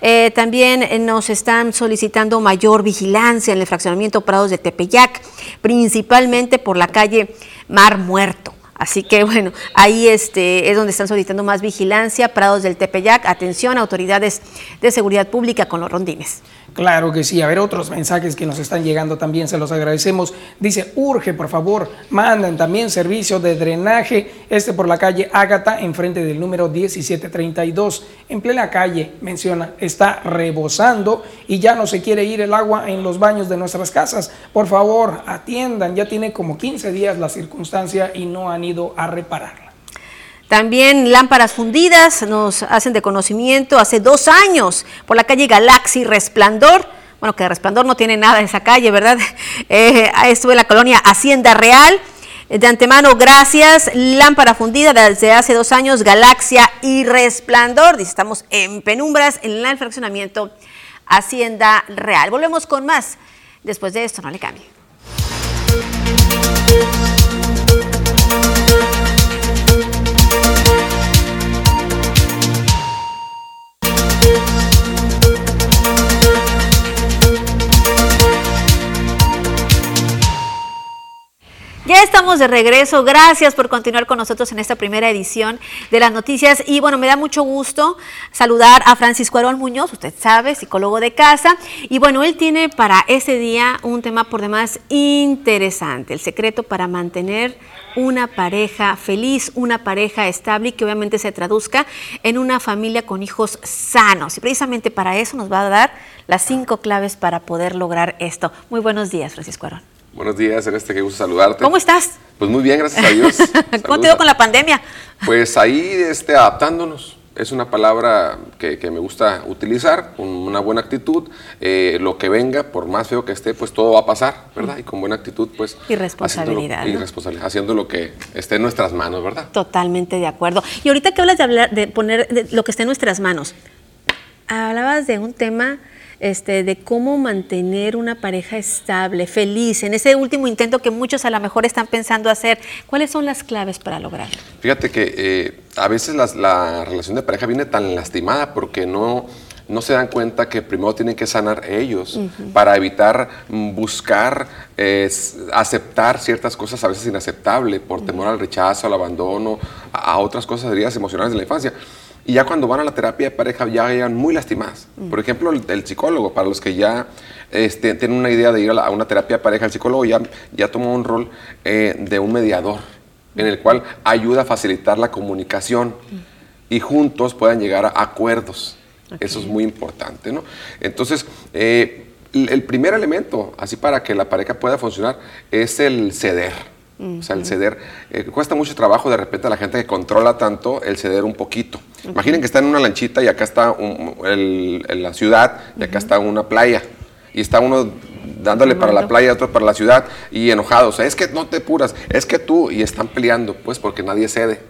Eh, también eh, nos están solicitando mayor vigilancia en el fraccionamiento Prados de Tepeyac, principalmente por la calle Mar Muerto. Así que bueno, ahí este, es donde están solicitando más vigilancia, Prados del Tepeyac, atención, autoridades de seguridad pública con los rondines. Claro que sí. A ver, otros mensajes que nos están llegando también se los agradecemos. Dice, urge, por favor, mandan también servicio de drenaje, este por la calle Ágata, enfrente del número 1732. En plena calle, menciona, está rebosando y ya no se quiere ir el agua en los baños de nuestras casas. Por favor, atiendan. Ya tiene como 15 días la circunstancia y no han ido a repararla. También lámparas fundidas nos hacen de conocimiento hace dos años por la calle Galaxy Resplandor. Bueno, que Resplandor no tiene nada en esa calle, ¿verdad? Eh, estuve en la colonia Hacienda Real. De antemano, gracias. Lámpara fundida desde hace dos años, Galaxia y Resplandor. Dice, estamos en penumbras en el fraccionamiento Hacienda Real. Volvemos con más. Después de esto, no le cambie. Ya estamos de regreso. Gracias por continuar con nosotros en esta primera edición de las noticias. Y bueno, me da mucho gusto saludar a Francisco Arón Muñoz, usted sabe, psicólogo de casa. Y bueno, él tiene para este día un tema por demás interesante, el secreto para mantener una pareja feliz, una pareja estable y que obviamente se traduzca en una familia con hijos sanos. Y precisamente para eso nos va a dar las cinco claves para poder lograr esto. Muy buenos días, Francisco Arón. Buenos días, Celeste, qué gusto saludarte. ¿Cómo estás? Pues muy bien, gracias a Dios. ¿Cómo te con la pandemia? Pues ahí este, adaptándonos. Es una palabra que, me gusta utilizar, con una buena actitud. Eh, lo que venga, por más feo que esté, pues todo va a pasar, ¿verdad? Y con buena actitud, pues... Y responsabilidad. Y responsabilidad, haciendo lo que esté en nuestras manos, ¿verdad? Totalmente de acuerdo. Y ahorita que hablas de, hablar, de poner lo que esté en nuestras manos, hablabas de un tema este, de cómo mantener una pareja estable, feliz, en ese último intento que muchos a lo mejor están pensando hacer. ¿Cuáles son las claves para lograrlo? Fíjate que eh, a veces la relación de pareja viene tan lastimada porque no no se dan cuenta que primero tienen que sanar ellos para evitar mm, buscar eh, aceptar ciertas cosas a veces inaceptables por temor al rechazo, al abandono, a, otras cosas heridas emocionales de la infancia. Y ya cuando van a la terapia de pareja ya llegan muy lastimadas. Por ejemplo, el, psicólogo, para los que ya este, tienen una idea de ir a, una terapia de pareja, el psicólogo ya, ya toma un rol eh, de un mediador, en el cual ayuda a facilitar la comunicación y juntos puedan llegar a acuerdos. Eso es muy importante, ¿no? Entonces, eh, el primer elemento, así para que la pareja pueda funcionar, es el ceder. O sea, el ceder. Eh, cuesta mucho trabajo de repente a la gente que controla tanto el ceder un poquito. Imaginen que está en una lanchita y acá está la ciudad y acá está una playa. Y está uno dándole para la playa, otro para la ciudad y enojado. O sea, es que no te puras, es que tú, y están peleando, pues porque nadie cede.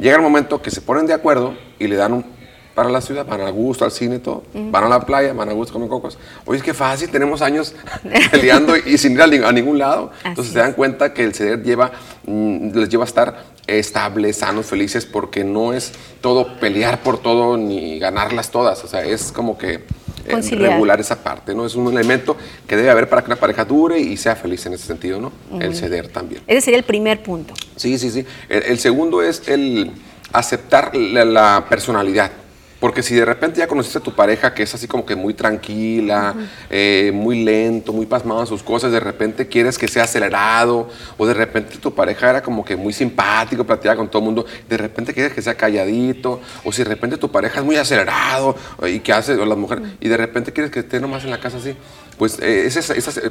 Llega el momento que se ponen de acuerdo y le dan un para la ciudad, van a gusto al cine todo, van a la playa, van a gusto comer cocos. Oye, es que fácil, tenemos años peleando y, sin ir a, ningún lado. Entonces se dan cuenta que el ceder lleva, mm, les lleva a estar estables, sanos, felices, porque no es todo pelear por todo ni ganarlas todas. O sea, es como que eh, regular esa parte, ¿no? Es un elemento que debe haber para que una pareja dure y sea feliz en ese sentido, ¿no? El ceder también. Ese sería el primer punto. Sí, sí, sí. El, segundo es el aceptar la personalidad. Porque si de repente ya conociste a tu pareja que es así como que muy tranquila, eh, muy lento, muy pasmado en sus cosas, de repente quieres que sea acelerado, o de repente tu pareja era como que muy simpático, platicaba con todo el mundo, de repente quieres que sea calladito, o si de repente tu pareja es muy acelerado, y que hace, o las mujeres, y de repente quieres que esté nomás en la casa así, pues eh,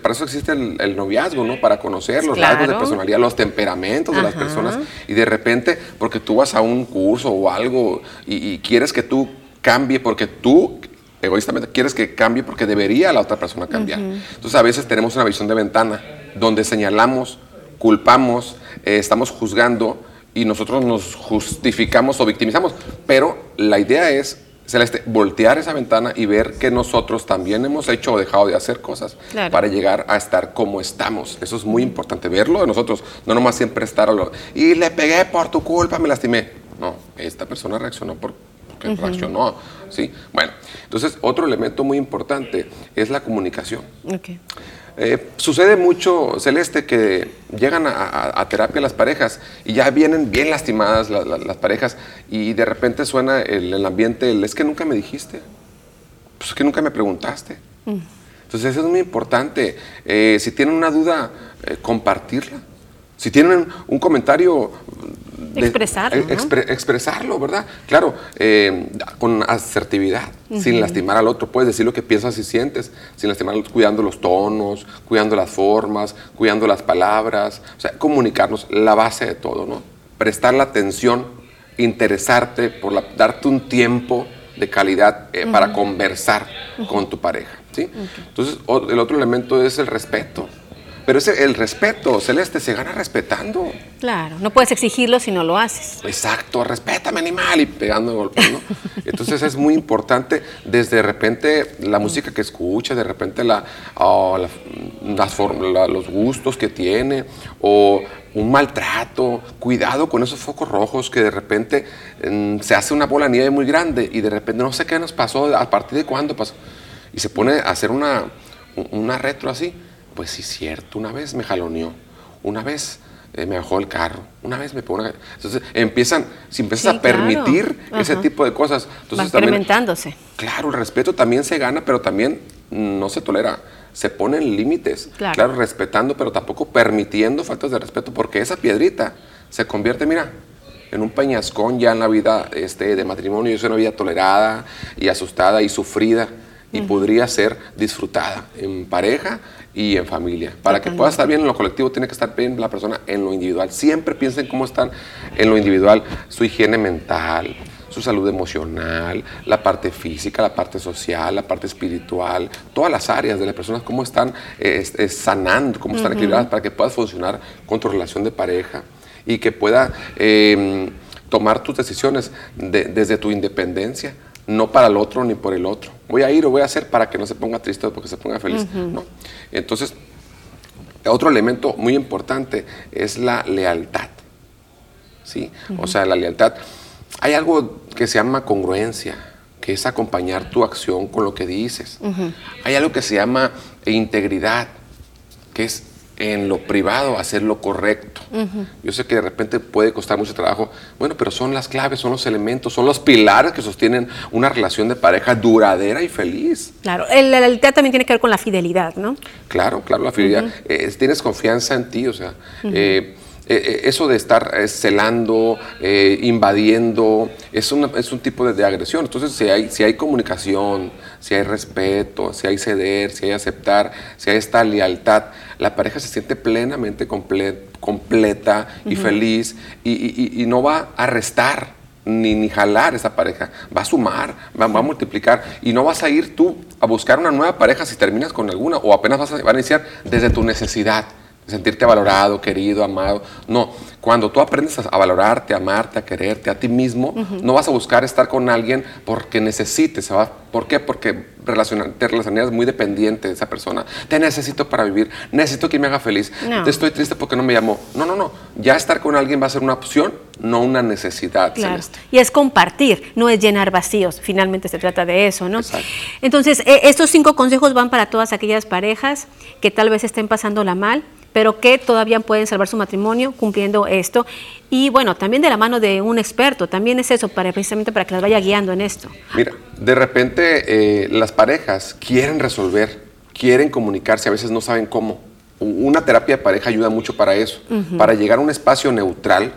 para eso existe el, noviazgo, ¿no? Para conocer los rasgos de personalidad, los temperamentos de las personas, y de repente, porque tú vas a un curso o algo, y quieres que tú cambie porque tú egoístamente quieres que cambie porque debería la otra persona cambiar. Entonces a veces tenemos una visión de ventana donde señalamos, culpamos, eh, estamos juzgando y nosotros nos justificamos o victimizamos. Pero la idea es, Celeste, voltear esa ventana y ver que nosotros también hemos hecho o dejado de hacer cosas para llegar a estar como estamos. Eso es muy importante, verlo de nosotros, no nomás siempre estar a lo... Y le pegué por tu culpa, me lastimé. No, esta persona reaccionó por que reaccionó. ¿sí? Bueno, entonces otro elemento muy importante es la comunicación. Eh, sucede mucho, Celeste, que llegan a, terapia las parejas y ya vienen bien lastimadas las parejas y de repente suena el, el ambiente, el, es que nunca me dijiste, pues es que nunca me preguntaste. Mm. Entonces eso es muy importante. Eh, si tienen una duda, eh, compartirla. Si tienen un comentario, Expresarlo. expresarlo, ¿verdad? Claro, eh, con asertividad, sin lastimar al otro. Puedes decir lo que piensas y sientes, sin lastimar cuidando los tonos, cuidando las formas, cuidando las palabras. O sea, comunicarnos, la base de todo, ¿no? Prestar la atención, interesarte, por darte un tiempo de calidad eh, para conversar con tu pareja. ¿sí? Entonces, el otro elemento es el respeto. Pero ese, el respeto, Celeste, se gana respetando. Claro, no puedes exigirlo si no lo haces. Exacto, respétame animal y pegando golpes, ¿no? Entonces es muy importante desde de repente la música que escucha, de repente la, oh, los gustos que tiene o un maltrato, cuidado con esos focos rojos que de repente se hace una bola de nieve muy grande y de repente no sé qué nos pasó, a partir de cuándo pasó. Y se pone a hacer una, una retro así pues sí, cierto, una vez me jaloneó, una vez eh, me bajó el carro, una vez me una... Entonces empiezan, si empiezas a permitir ese tipo de cosas, entonces Va incrementándose. claro, el respeto también se gana, pero también no se tolera. Se ponen límites, claro. respetando, pero tampoco permitiendo faltas de respeto, porque esa piedrita se convierte, mira, en un peñascón ya en la vida este, de matrimonio. Es una vida tolerada y asustada y sufrida y podría ser disfrutada en pareja y en familia. Para que pueda estar bien en lo colectivo, tiene que estar bien la persona en lo individual. Siempre piensen cómo están en lo individual, su higiene mental, su salud emocional, la parte física, la parte social, la parte espiritual, todas las áreas de la persona, cómo están sanando, cómo están equilibradas para que puedas funcionar con tu relación de pareja y que pueda em, tomar tus decisiones desde tu independencia no para el otro ni por el otro. Voy a ir o voy a hacer para que no se ponga triste o porque se ponga feliz. ¿no? Entonces, otro elemento muy importante es la lealtad. ¿sí? O sea, la lealtad. Hay algo que se llama congruencia, que es acompañar tu acción con lo que dices. Hay algo que se llama integridad, que es en lo privado hacer lo correcto. Yo sé que de repente puede costar mucho trabajo, bueno, pero son las claves, son los elementos, son los pilares que sostienen una relación de pareja duradera y feliz. Claro, el- la lealtad también tiene que ver con la fidelidad, ¿no? Claro, claro, la fidelidad. Eh, tienes confianza en ti, o sea, eh, eh, eso de estar eh, celando, eh, invadiendo, es, una- es un tipo de, de agresión. Entonces, si hay, si hay comunicación, si hay respeto, si hay ceder, si hay aceptar, si hay esta lealtad, la pareja se siente plenamente comple- completa y feliz y, y- y- y no va a restar ni, ni jalar esa pareja, va a sumar, va, va a multiplicar y no vas a ir tú a buscar una nueva pareja si terminas con alguna o apenas vas a, van a iniciar desde tu necesidad, sentirte valorado, querido, amado. No, cuando tú aprendes a, valorarte, a amarte, a quererte a ti mismo, no vas a buscar estar con alguien porque necesites. ¿por qué? Porque te relacionarías muy dependiente de esa persona. Te necesito para vivir, necesito que me haga feliz. No. Te estoy triste porque no me llamó. No, no, no. Ya estar con alguien va a ser una opción, no una necesidad. Claro. Celeste. Y es compartir, no es llenar vacíos. Finalmente se trata de eso, ¿no? Entonces, eh, estos cinco consejos van para todas aquellas parejas que tal vez estén pasándola mal, pero que todavía pueden salvar su matrimonio cumpliendo esto. Y bueno, también de la mano de un experto, también es eso, para, precisamente para que las vaya guiando en esto. Mira, de repente eh, las parejas quieren resolver, quieren comunicarse, a veces no saben cómo. Una terapia de pareja ayuda mucho para eso, para llegar a un espacio neutral,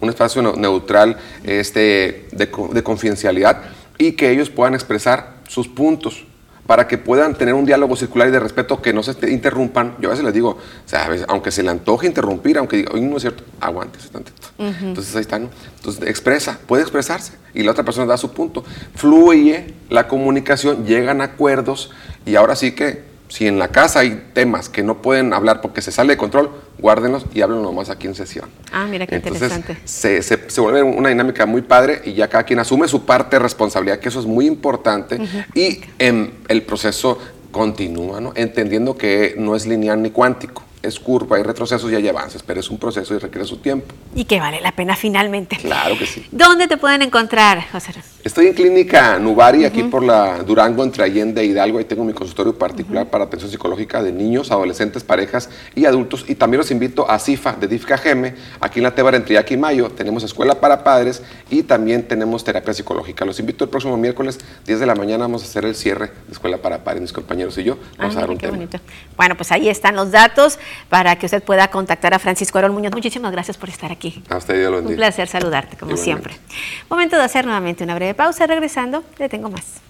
un espacio ne- neutral este, de, de confidencialidad y que ellos puedan expresar sus puntos para que puedan tener un diálogo circular y de respeto que no se te interrumpan. Yo a veces les digo, o sea, a veces, aunque se le antoje interrumpir, aunque diga, "Oye, no es cierto, aguántese tantito. Entonces ahí está, ¿no? Entonces expresa, puede expresarse y la otra persona da su punto. Fluye la comunicación, llegan a acuerdos y ahora sí que si en la casa hay temas que no pueden hablar porque se sale de control, guárdenlos y háblenlo nomás aquí en sesión. Ah, mira qué Entonces interesante. se, se- se vuelve una dinámica muy padre y ya cada quien asume su parte de responsabilidad, que eso es muy importante y em, el proceso continúa, ¿no? entendiendo que no es lineal ni cuántico, es curva, hay retrocesos y hay avances, pero es un proceso y requiere su tiempo. Y que vale la pena finalmente. Claro que sí. ¿Dónde te pueden encontrar, José? Estoy en Clínica Nuvari, aquí por la Durango, entre Allende e Hidalgo. Ahí tengo mi consultorio particular para atención psicológica de niños, adolescentes, parejas y adultos. Y también los invito a CIFA de DIFCA Geme, aquí en la Tebar, entre Yaqui y Mayo. Tenemos escuela para padres y también tenemos terapia psicológica. Los invito el próximo miércoles, 10 de la mañana, vamos a hacer el cierre de escuela para padres, mis compañeros y yo. Vamos a dar un qué tema. bonito. Bueno, pues ahí están los datos para que usted pueda contactar a Francisco Arón Muñoz. Muchísimas gracias por estar aquí. A usted, lo Un placer saludarte, como Igualmente. siempre. Momento de hacer nuevamente una breve pausa. Regresando, le tengo más.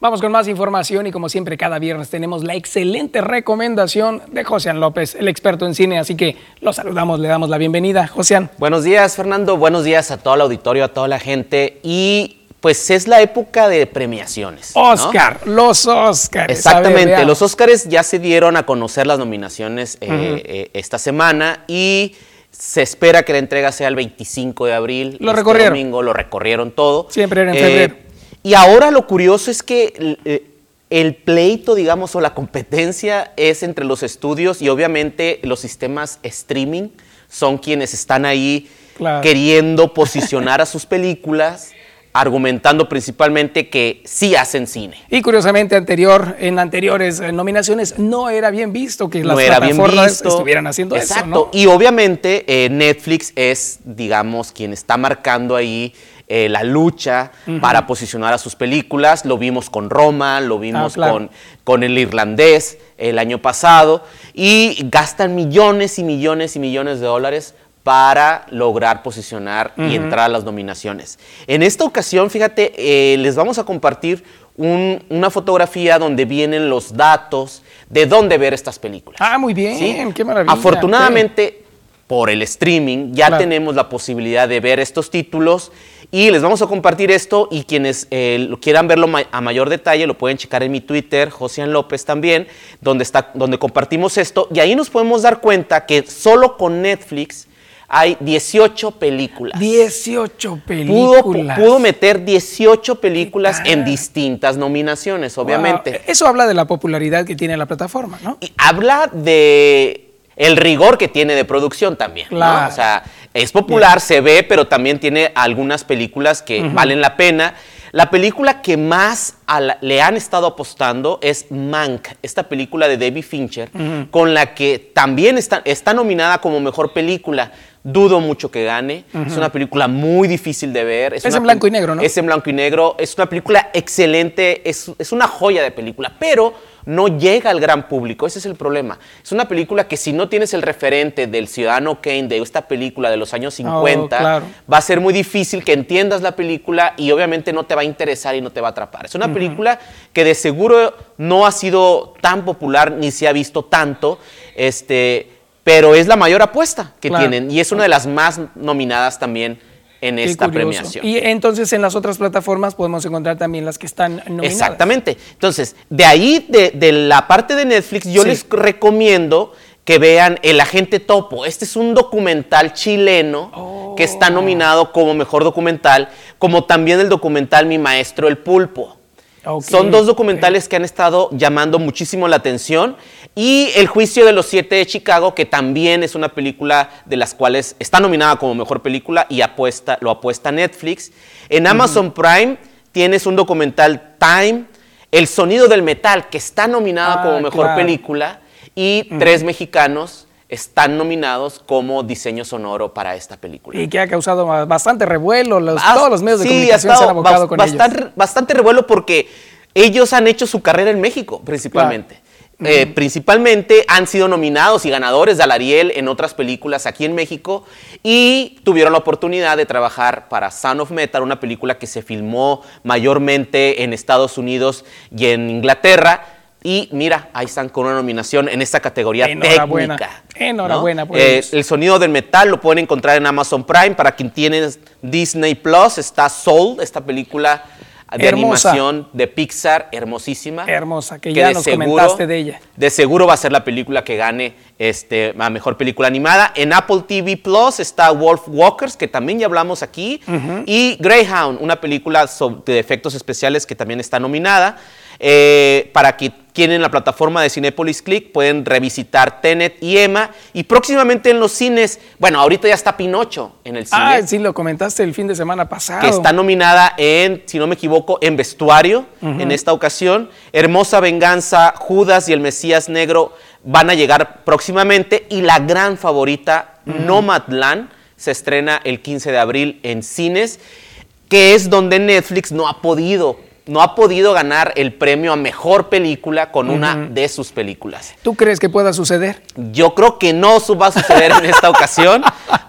Vamos con más información y como siempre cada viernes tenemos la excelente recomendación de José López, el experto en cine, así que lo saludamos, le damos la bienvenida. José Buenos días, Fernando. Buenos días a todo el auditorio, a toda la gente. Y pues es la época de premiaciones. ¿no? Oscar, los Oscars. Exactamente, ver, los Óscares ya se dieron a conocer las nominaciones eh, eh, esta semana y se espera que la entrega sea el 25 de abril. Lo Este recorrieron. domingo lo recorrieron todo. Siempre era en Eh, febrero. Y ahora lo curioso es que eh, el pleito, digamos, o la competencia es entre los estudios y obviamente los sistemas streaming son quienes están ahí Claro. queriendo posicionar a sus películas, argumentando principalmente que sí hacen cine. Y curiosamente anterior, en anteriores eh, nominaciones no era bien visto que las era bien plataformas visto. estuvieran haciendo Exacto. eso, ¿no? Y obviamente eh, Netflix es, digamos, quien está marcando ahí eh, la lucha para posicionar a sus películas. Lo vimos con Roma, lo vimos Ah, claro. con, con el irlandés el año pasado. Y gastan millones y millones y millones de dólares para lograr posicionar y entrar a las nominaciones. En esta ocasión, fíjate, eh, les vamos a compartir un- una fotografía donde vienen los datos de dónde ver estas películas. Ah, muy bien, ¿sí? qué maravilla. Afortunadamente, por el streaming, ya Claro. tenemos la posibilidad de ver estos títulos y les vamos a compartir esto y quienes eh, lo quieran verlo ma- a mayor detalle lo pueden checar en mi Twitter, Josian López también, donde, está, donde compartimos esto y ahí nos podemos dar cuenta que solo con Netflix hay 18 películas. 18 Pudo, películas. pudo meter 18 películas en distintas nominaciones, obviamente. Wow. Eso habla de la popularidad que tiene la plataforma, ¿no? Y habla de el rigor que tiene de producción también. ¿no? Claro. O sea, es popular, se ve, pero también tiene algunas películas que valen la pena. La película que más la- le han estado apostando es Mank, esta película de David Fincher, con la que también está, está nominada como mejor película. Dudo mucho que gane. Es una película muy difícil de ver. Es una en blanco y negro, ¿no? Es en blanco y negro. Es una película excelente. Es, es una joya de película, pero no llega al gran público. Ese es el problema. Es una película que si no tienes el referente del Ciudadano Kane, de esta película de los años 50, Oh, claro. va a ser muy difícil que entiendas la película y obviamente no te va a interesar y no te va a atrapar. Es una película que de seguro no ha sido tan popular ni se ha visto tanto, este, pero es la mayor apuesta que Claro. tienen y es una de las más nominadas también en esta curioso. premiación. Y entonces en las otras plataformas podemos encontrar también las que están nominadas. Exactamente. Entonces, de ahí, de, de la parte de Netflix, yo Sí. les recomiendo que vean El Agente Topo. Este es un documental chileno que Oh. está nominado como mejor documental, como también el documental Mi Maestro el Pulpo. Son dos documentales que han estado llamando muchísimo la atención. Y El Juicio de los Siete de Chicago, que también es una película de las cuales está nominada como mejor película y apuesta, lo apuesta Netflix. En Amazon Prime tienes un documental Time, El Sonido del Metal, que está nominada Ah, como mejor claro. película. Y tres mexicanos están nominados como diseño sonoro para esta película. Y que ha causado bastante revuelo. Los, todos los medios de sí, comunicación se han abocado con bastante, ellos. Bastante revuelo porque ellos han hecho su carrera en México, principalmente. Eh, Principalmente han sido nominados y ganadores de Ariel en otras películas aquí en México y tuvieron la oportunidad de trabajar para Sound of Metal, una película que se filmó mayormente en Estados Unidos y en Inglaterra. Y mira, ahí están con una nominación en esta categoría Enhorabuena. técnica. Enhorabuena por Eh, ellos. el sonido del metal lo pueden encontrar en Amazon Prime. Para quien tiene Disney Plus, está Soul, esta película de Hermosa. animación de Pixar, hermosísima. Hermosa, que ya nos comentaste de ella. De seguro va a ser la película que gane este, a mejor película animada. En Apple TV Plus está Wolf Walkers, que también ya hablamos aquí. Y Greyhound, una película sobre- de efectos especiales que también está nominada. Eh, para que tienen la plataforma de Cinepolis Click, pueden revisitar Tenet y Emma. Y próximamente en los cines, bueno, ahorita ya está Pinocho en el cine Ah, sí, lo comentaste el fin de semana pasado. que está nominada en, si no me equivoco, en vestuario en esta ocasión. Hermosa Venganza, Judas y el Mesías Negro van a llegar próximamente. Y la gran favorita, Nomadland, se estrena el 15 de abril en cines, que es donde Netflix no ha podido. No ha podido ganar el premio a mejor película con una de sus películas. ¿Tú crees que pueda suceder? Yo creo que no su- va a suceder en esta ocasión.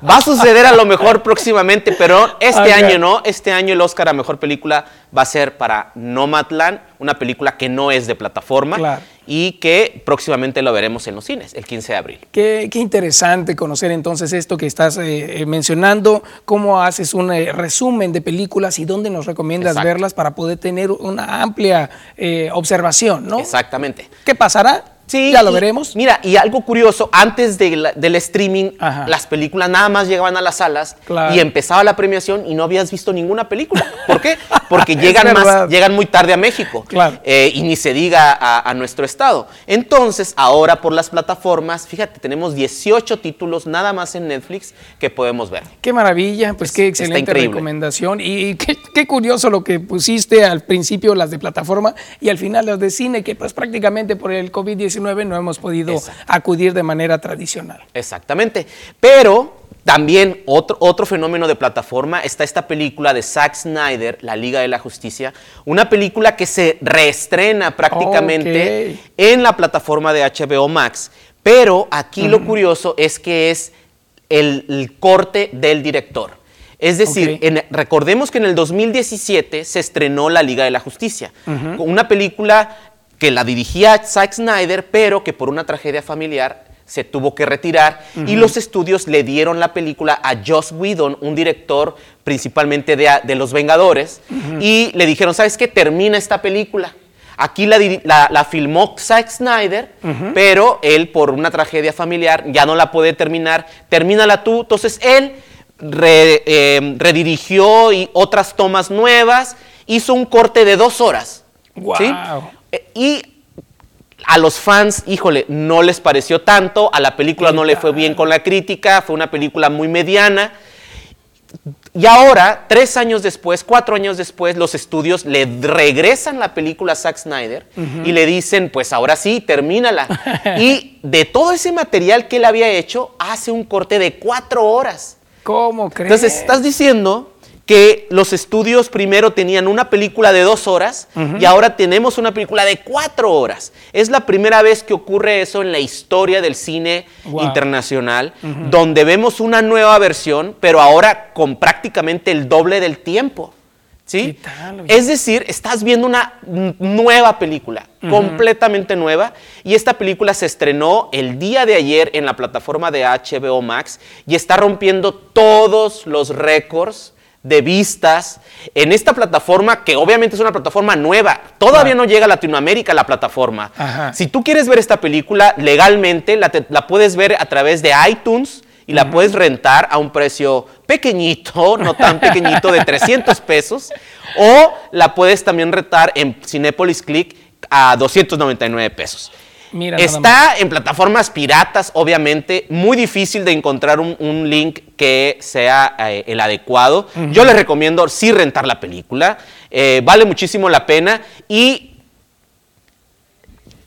Va a suceder a lo mejor próximamente, pero este año no. Este año el Oscar a Mejor Película va a ser para Nomadland, una película que no es de plataforma Claro. Y que próximamente lo veremos en los cines, el 15 de abril. Qué, qué interesante conocer entonces esto que estás eh, eh, mencionando, cómo haces un eh, resumen de películas y dónde nos recomiendas Exacto. verlas para poder tener una amplia eh, observación, ¿no? Exactamente. ¿Qué pasará? Sí, ya lo y- veremos. Mira, y algo curioso, antes de la- del streaming, Ajá. las películas nada más llegaban a las salas Claro. y empezaba la premiación y no habías visto ninguna película. ¿Por qué? Porque llegan, más, llegan muy tarde a México Claro. eh, y ni se diga a, a nuestro estado. Entonces, ahora por las plataformas, fíjate, tenemos 18 títulos nada más en Netflix que podemos ver. Qué maravilla, pues qué excelente recomendación. Y qué, qué curioso lo que pusiste al principio las de plataforma y al final las de cine, que pues prácticamente por el COVID-19 no hemos podido Exacto. acudir de manera tradicional. Exactamente. Pero también otro, otro fenómeno de plataforma está esta película de Zack Snyder, La Liga de la Justicia, una película que se reestrena prácticamente en la plataforma de HBO Max. Pero aquí lo curioso es que es el, el corte del director. Es decir, en- recordemos que en el 2017 se estrenó La Liga de la Justicia, una película que la dirigía Zack Snyder, pero que por una tragedia familiar se tuvo que retirar y los estudios le dieron la película a Joss Whedon, un director principalmente de, de Los Vengadores, y le dijeron, ¿sabes qué? Termina esta película. Aquí la, diri- la- la filmó Zack Snyder, pero él por una tragedia familiar ya no la puede terminar. Termínala tú. Entonces él re- eh, redirigió y otras tomas nuevas, hizo un corte de dos horas. ¿sí? Guau. Eh, Y a los fans, híjole, no les pareció tanto, a la película no le fue bien con la crítica, fue una película muy mediana. Y ahora, tres años después, cuatro años después, los estudios le regresan la película a Zack Snyder y le dicen, pues ahora sí, termínala. y de todo ese material que él había hecho, hace un corte de cuatro horas. ¿Cómo crees? Entonces, estás diciendo que los estudios primero tenían una película de dos horas y ahora tenemos una película de cuatro horas. Es la primera vez que ocurre eso en la historia del cine Wow. internacional, donde vemos una nueva versión, pero ahora con prácticamente el doble del tiempo. ¿Sí? Es decir, estás viendo una nueva película, completamente nueva, y esta película se estrenó el día de ayer en la plataforma de HBO Max y está rompiendo todos los récords de vistas en esta plataforma que obviamente es una plataforma nueva. Todavía no llega a Latinoamérica la plataforma. Ajá. Si tú quieres ver esta película legalmente, la, te- la puedes ver a través de iTunes y la puedes rentar a un precio pequeñito, no tan pequeñito, de 300 pesos, o la puedes también rentar en Cinepolis Click a 299 pesos. Mira. Está en plataformas piratas, obviamente, muy difícil de encontrar un, un link que sea eh, el adecuado. Yo les recomiendo sí rentar la película, eh, vale muchísimo la pena y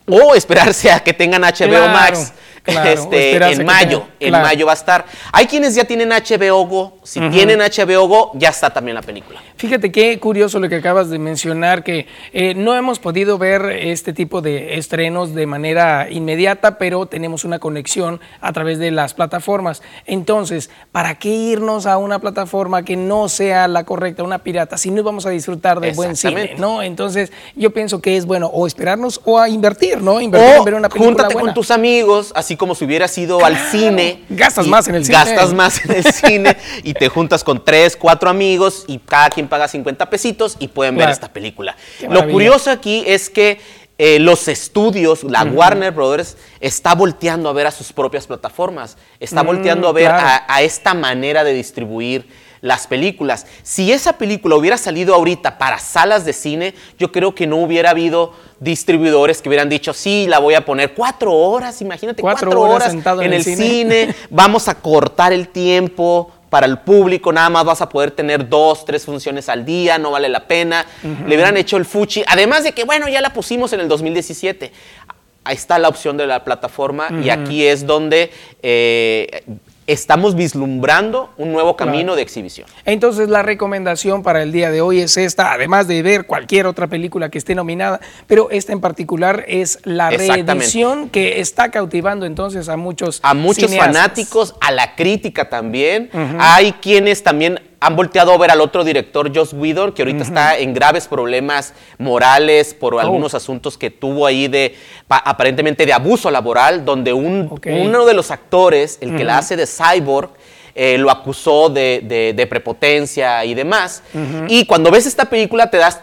o esperarse a que tengan HBO Claro, Max. Claro, este, en mayo, en mayo va a estar. Hay quienes ya tienen HBO Go. Si tienen HBO Go, ya está también la película. Fíjate qué curioso lo que acabas de mencionar, que eh, no hemos podido ver este tipo de estrenos de manera inmediata, pero tenemos una conexión a través de las plataformas. Entonces, ¿para qué irnos a una plataforma que no sea la correcta, una pirata, si no vamos a disfrutar de buen cine. Entonces, yo pienso que es bueno o esperarnos o a invertir, ¿no? Invertir en ver una película júntate buena. con tus amigos, así como si hubieras ido al cine. Gastas más en el cine. Gastas más en el cine y te juntas con tres, cuatro amigos y cada quien paga 50 pesitos y pueden ver esta película. Lo curioso aquí es que eh, los estudios, la Warner Brothers, está volteando a ver a sus propias plataformas, está Mm, volteando a ver claro. a, a esta manera de distribuir las películas. Si esa película hubiera salido ahorita para salas de cine, yo creo que no hubiera habido distribuidores que hubieran dicho, sí, la voy a poner cuatro horas, imagínate, Cuatro cuatro, horas horas, sentado en en, el cine. vamos a cortar el tiempo para el público, nada más vas a poder tener dos, tres funciones al día, no vale la pena. Le hubieran hecho el fuchi, además de que, bueno, ya la pusimos en el 2017. Ahí está la opción de la plataforma y aquí es donde eh, estamos vislumbrando un nuevo camino de exhibición. Entonces la recomendación para el día de hoy es esta, además de ver cualquier otra película que esté nominada, pero esta en particular es la reedición que está cautivando entonces a muchos a muchos cineastas. fanáticos, a la crítica también. Hay quienes también han volteado a ver al otro director, Joss Whedon, que ahorita está en graves problemas morales por algunos asuntos que tuvo ahí de pa- aparentemente de abuso laboral, donde un, uno de los actores, el que la hace de Cyborg, eh, lo acusó de, de- de prepotencia y demás. Y cuando ves esta película te das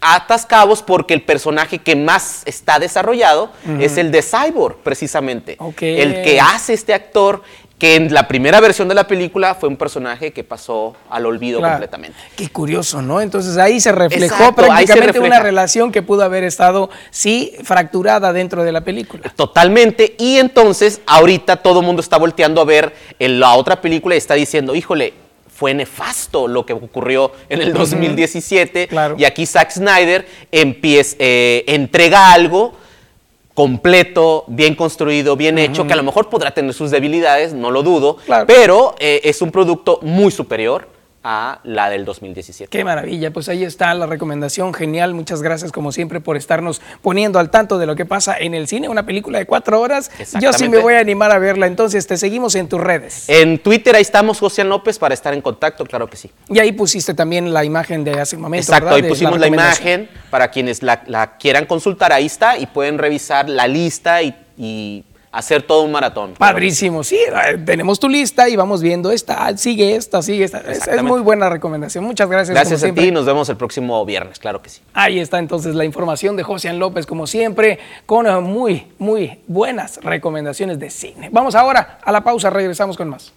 atas cabos porque el personaje que más está desarrollado es el de Cyborg, precisamente. El que hace este actor, que en la primera versión de la película fue un personaje que pasó al olvido Claro. completamente. Qué curioso, ¿no? Entonces ahí se reflejó Exacto, ahí se prácticamente una relación que pudo haber estado, sí, fracturada dentro de la película. Totalmente. Y entonces, ahorita todo el mundo está volteando a ver en la otra película y está diciendo, híjole, fue nefasto lo que ocurrió en el 2017. Claro. Y aquí Zack Snyder empieza, eh, entrega algo completo, bien construido, bien hecho, que a lo mejor podrá tener sus debilidades, no lo dudo, Claro. pero eh, es un producto muy superior a la del 2017. Qué maravilla, pues ahí está la recomendación, genial, muchas gracias como siempre por estarnos poniendo al tanto de lo que pasa en el cine, una película de cuatro horas, yo sí me voy a animar a verla, entonces te seguimos en tus redes. En Twitter ahí estamos, José López, para estar en contacto, claro que sí. Y ahí pusiste también la imagen de hace un momento, Exacto, ¿verdad? ahí pusimos la, imagen para quienes la, la quieran consultar, ahí está, y pueden revisar la lista y, y hacer todo un maratón. Padrísimo, sí, eh, tenemos tu lista y vamos viendo esta, sigue esta, sigue esta. Es, es muy buena recomendación. Muchas gracias. Gracias a ti y nos vemos el próximo viernes, claro que sí. Ahí está entonces la información de José López, como siempre, con eh, muy, muy buenas recomendaciones de cine. Vamos ahora a la pausa, regresamos con más.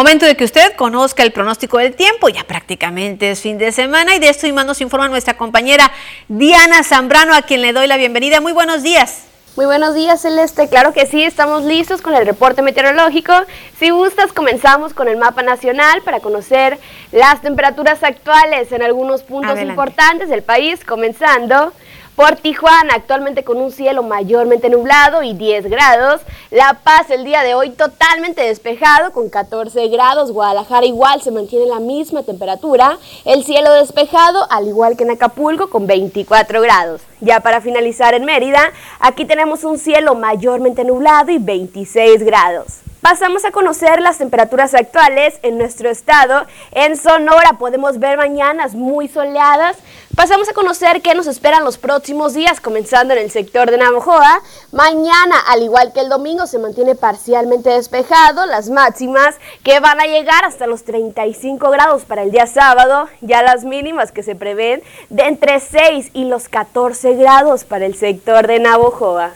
Momento de que usted conozca el pronóstico del tiempo, ya prácticamente es fin de semana y de esto y más nos informa nuestra compañera Diana Zambrano, a quien le doy la bienvenida. Muy buenos días. Muy buenos días, Celeste. Claro que sí, estamos listos con el reporte meteorológico. Si gustas, comenzamos con el mapa nacional para conocer las temperaturas actuales en algunos puntos Adelante. importantes del país, comenzando por Tijuana, actualmente con un cielo mayormente nublado y 10 grados. La Paz el día de hoy totalmente despejado con 14 grados. Guadalajara igual se mantiene la misma temperatura. El cielo despejado, al igual que en Acapulco, con 24 grados. Ya para finalizar en Mérida, aquí tenemos un cielo mayormente nublado y 26 grados. Pasamos a conocer las temperaturas actuales en nuestro estado. En Sonora podemos ver mañanas muy soleadas. Pasamos a conocer qué nos esperan los próximos días, comenzando en el sector de Navojoa. Mañana, al igual que el domingo, se mantiene parcialmente despejado. Las máximas que van a llegar hasta los 35 grados para el día sábado. Ya las mínimas que se prevén de entre 6 y los 14 grados para el sector de Navojoa.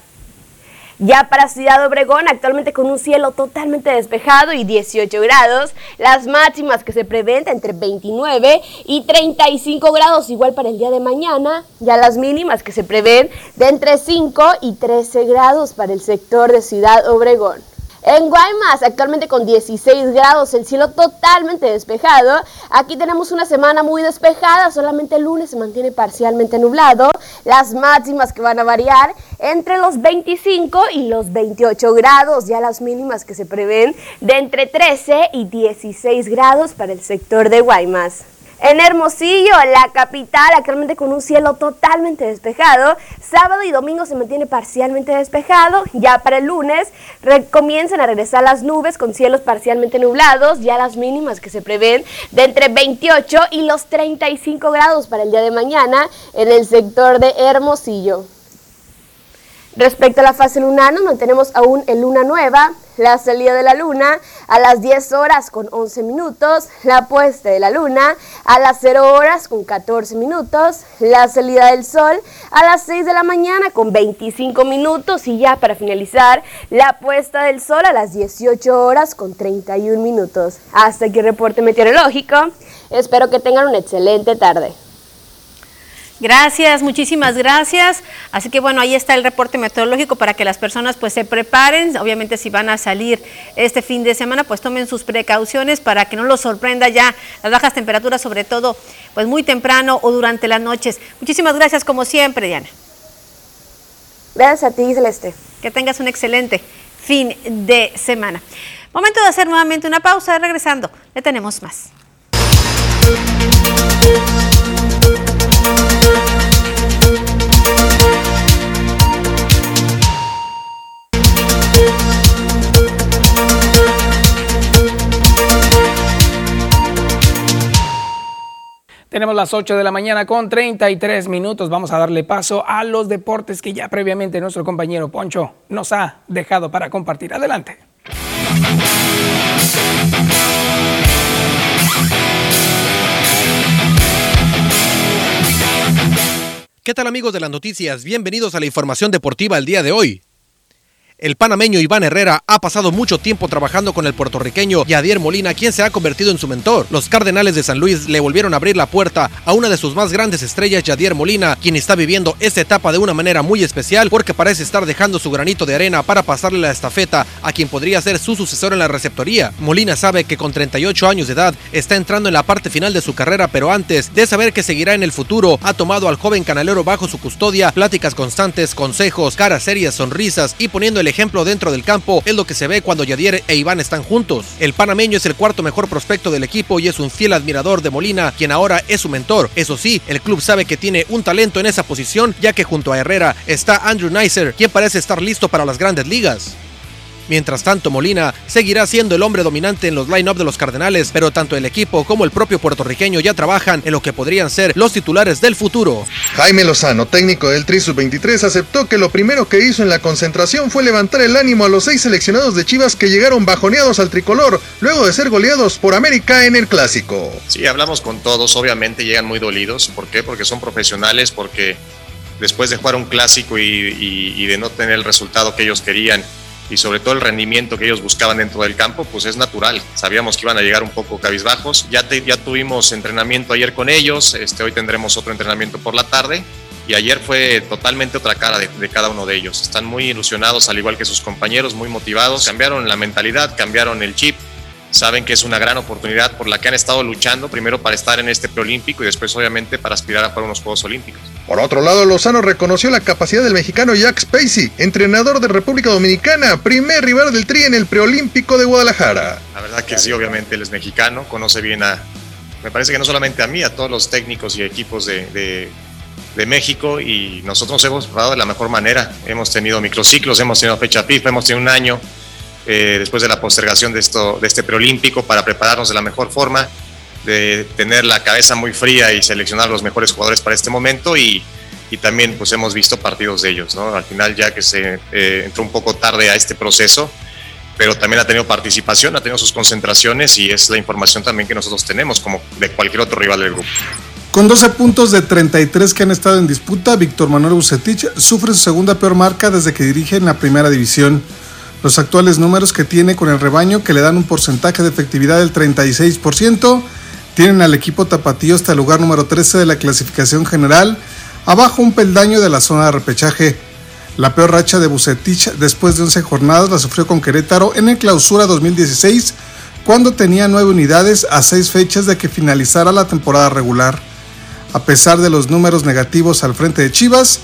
Ya para Ciudad Obregón, actualmente con un cielo totalmente despejado y 18 grados, las máximas que se prevén entre 29 y 35 grados, igual para el día de mañana, ya las mínimas que se prevén de entre 5 y 13 grados para el sector de Ciudad Obregón. En Guaymas, actualmente con 16 grados, el cielo totalmente despejado. Aquí tenemos una semana muy despejada, solamente el lunes se mantiene parcialmente nublado. Las máximas que van a variar entre los 25 y los 28 grados, ya las mínimas que se prevén de entre 13 y 16 grados para el sector de Guaymas. En Hermosillo, la capital, actualmente con un cielo totalmente despejado. Sábado y domingo se mantiene parcialmente despejado. Ya para el lunes comienzan a regresar las nubes con cielos parcialmente nublados. Ya las mínimas que se prevén de entre 28 y los 35 grados para el día de mañana en el sector de Hermosillo. Respecto a la fase lunar, nos mantenemos aún en luna nueva, la salida de la luna a las 10 horas con 11 minutos, la puesta de la luna a las 0 horas con 14 minutos, la salida del sol a las 6 de la mañana con 25 minutos y ya para finalizar, la puesta del sol a las 18 horas con 31 minutos. Hasta aquí el reporte meteorológico. Espero que tengan una excelente tarde. Gracias, muchísimas gracias. Así que bueno, ahí está el reporte meteorológico para que las personas pues se preparen. Obviamente si van a salir este fin de semana, pues tomen sus precauciones para que no los sorprenda ya las bajas temperaturas, sobre todo pues muy temprano o durante las noches. Muchísimas gracias como siempre, Diana. Gracias a ti, Celeste. Que tengas un excelente fin de semana. Momento de hacer nuevamente una pausa, regresando. Le tenemos más. Tenemos las 8 de la mañana con 33 minutos. Vamos a darle paso a los deportes que ya previamente nuestro compañero Poncho nos ha dejado para compartir. Adelante. ¿Qué tal amigos de las noticias? Bienvenidos a la información deportiva el día de hoy. El panameño Iván Herrera ha pasado mucho tiempo trabajando con el puertorriqueño Yadier Molina, quien se ha convertido en su mentor. Los Cardenales de San Luis le volvieron a abrir la puerta a una de sus más grandes estrellas, Yadier Molina, quien está viviendo esta etapa de una manera muy especial porque parece estar dejando su granito de arena para pasarle la estafeta a quien podría ser su sucesor en la receptoría. Molina sabe que con 38 años de edad está entrando en la parte final de su carrera, pero antes de saber que seguirá en el futuro, ha tomado al joven canalero bajo su custodia, pláticas constantes, consejos, caras serias, sonrisas y poniendo el ejemplo dentro del campo es lo que se ve cuando Yadier e Iván están juntos. El panameño es el cuarto mejor prospecto del equipo y es un fiel admirador de Molina, quien ahora es su mentor. Eso sí, el club sabe que tiene un talento en esa posición, ya que junto a Herrera está Andrew Neisser, quien parece estar listo para las grandes ligas. Mientras tanto, Molina seguirá siendo el hombre dominante en los line-up de los Cardenales, pero tanto el equipo como el propio puertorriqueño ya trabajan en lo que podrían ser los titulares del futuro. Jaime Lozano, técnico del Tri Sub-23, aceptó que lo primero que hizo en la concentración fue levantar el ánimo a los seis seleccionados de Chivas que llegaron bajoneados al tricolor luego de ser goleados por América en el Clásico. Sí, hablamos con todos, obviamente llegan muy dolidos. ¿Por qué? Porque son profesionales, porque después de jugar un clásico y, y de no tener el resultado que ellos querían, y sobre todo el rendimiento que ellos buscaban dentro del campo, pues es natural. Sabíamos que iban a llegar un poco cabizbajos. Ya, ya tuvimos entrenamiento ayer con ellos, este, hoy tendremos otro entrenamiento por la tarde y ayer fue totalmente otra cara de, de, cada uno de ellos. Están muy ilusionados, al igual que sus compañeros, muy motivados. Cambiaron la mentalidad, cambiaron el chip. Saben que es una gran oportunidad por la que han estado luchando, primero para estar en este preolímpico y después obviamente para aspirar a para unos Juegos Olímpicos. Por otro lado, Lozano reconoció la capacidad del mexicano Jack Spacey, entrenador de República Dominicana, primer rival del Tri en el preolímpico de Guadalajara. La verdad que sí, obviamente él es mexicano, conoce bien a, me parece que no solamente a mí, a todos los técnicos y equipos de, de, de México y nosotros nos hemos preparado de la mejor manera. Hemos tenido microciclos, hemos tenido fecha FIFA, hemos tenido un año eh, después de la postergación de, esto, de este preolímpico para prepararnos de la mejor forma, de tener la cabeza muy fría y seleccionar los mejores jugadores para este momento y, y también pues hemos visto partidos de ellos, ¿no? Al final ya que se eh, entró un poco tarde a este proceso, pero también ha tenido participación, ha tenido sus concentraciones y es la información también que nosotros tenemos como de cualquier otro rival del grupo. Con 12 puntos de 33 que han estado en disputa, Víctor Manuel Bucetich sufre su segunda peor marca desde que dirige en la primera división. Los actuales números que tiene con el rebaño, que le dan un porcentaje de efectividad del 36%, tienen al equipo tapatío hasta el lugar número 13 de la clasificación general, abajo un peldaño de la zona de repechaje. La peor racha de Bucetich después de 11 jornadas la sufrió con Querétaro en el clausura 2016, cuando tenía 9 unidades a 6 fechas de que finalizara la temporada regular. A pesar de los números negativos al frente de Chivas,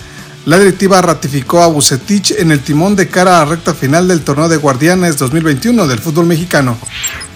la directiva ratificó a Bucetich en el timón de cara a la recta final del torneo de Guardianes 2021 del fútbol mexicano.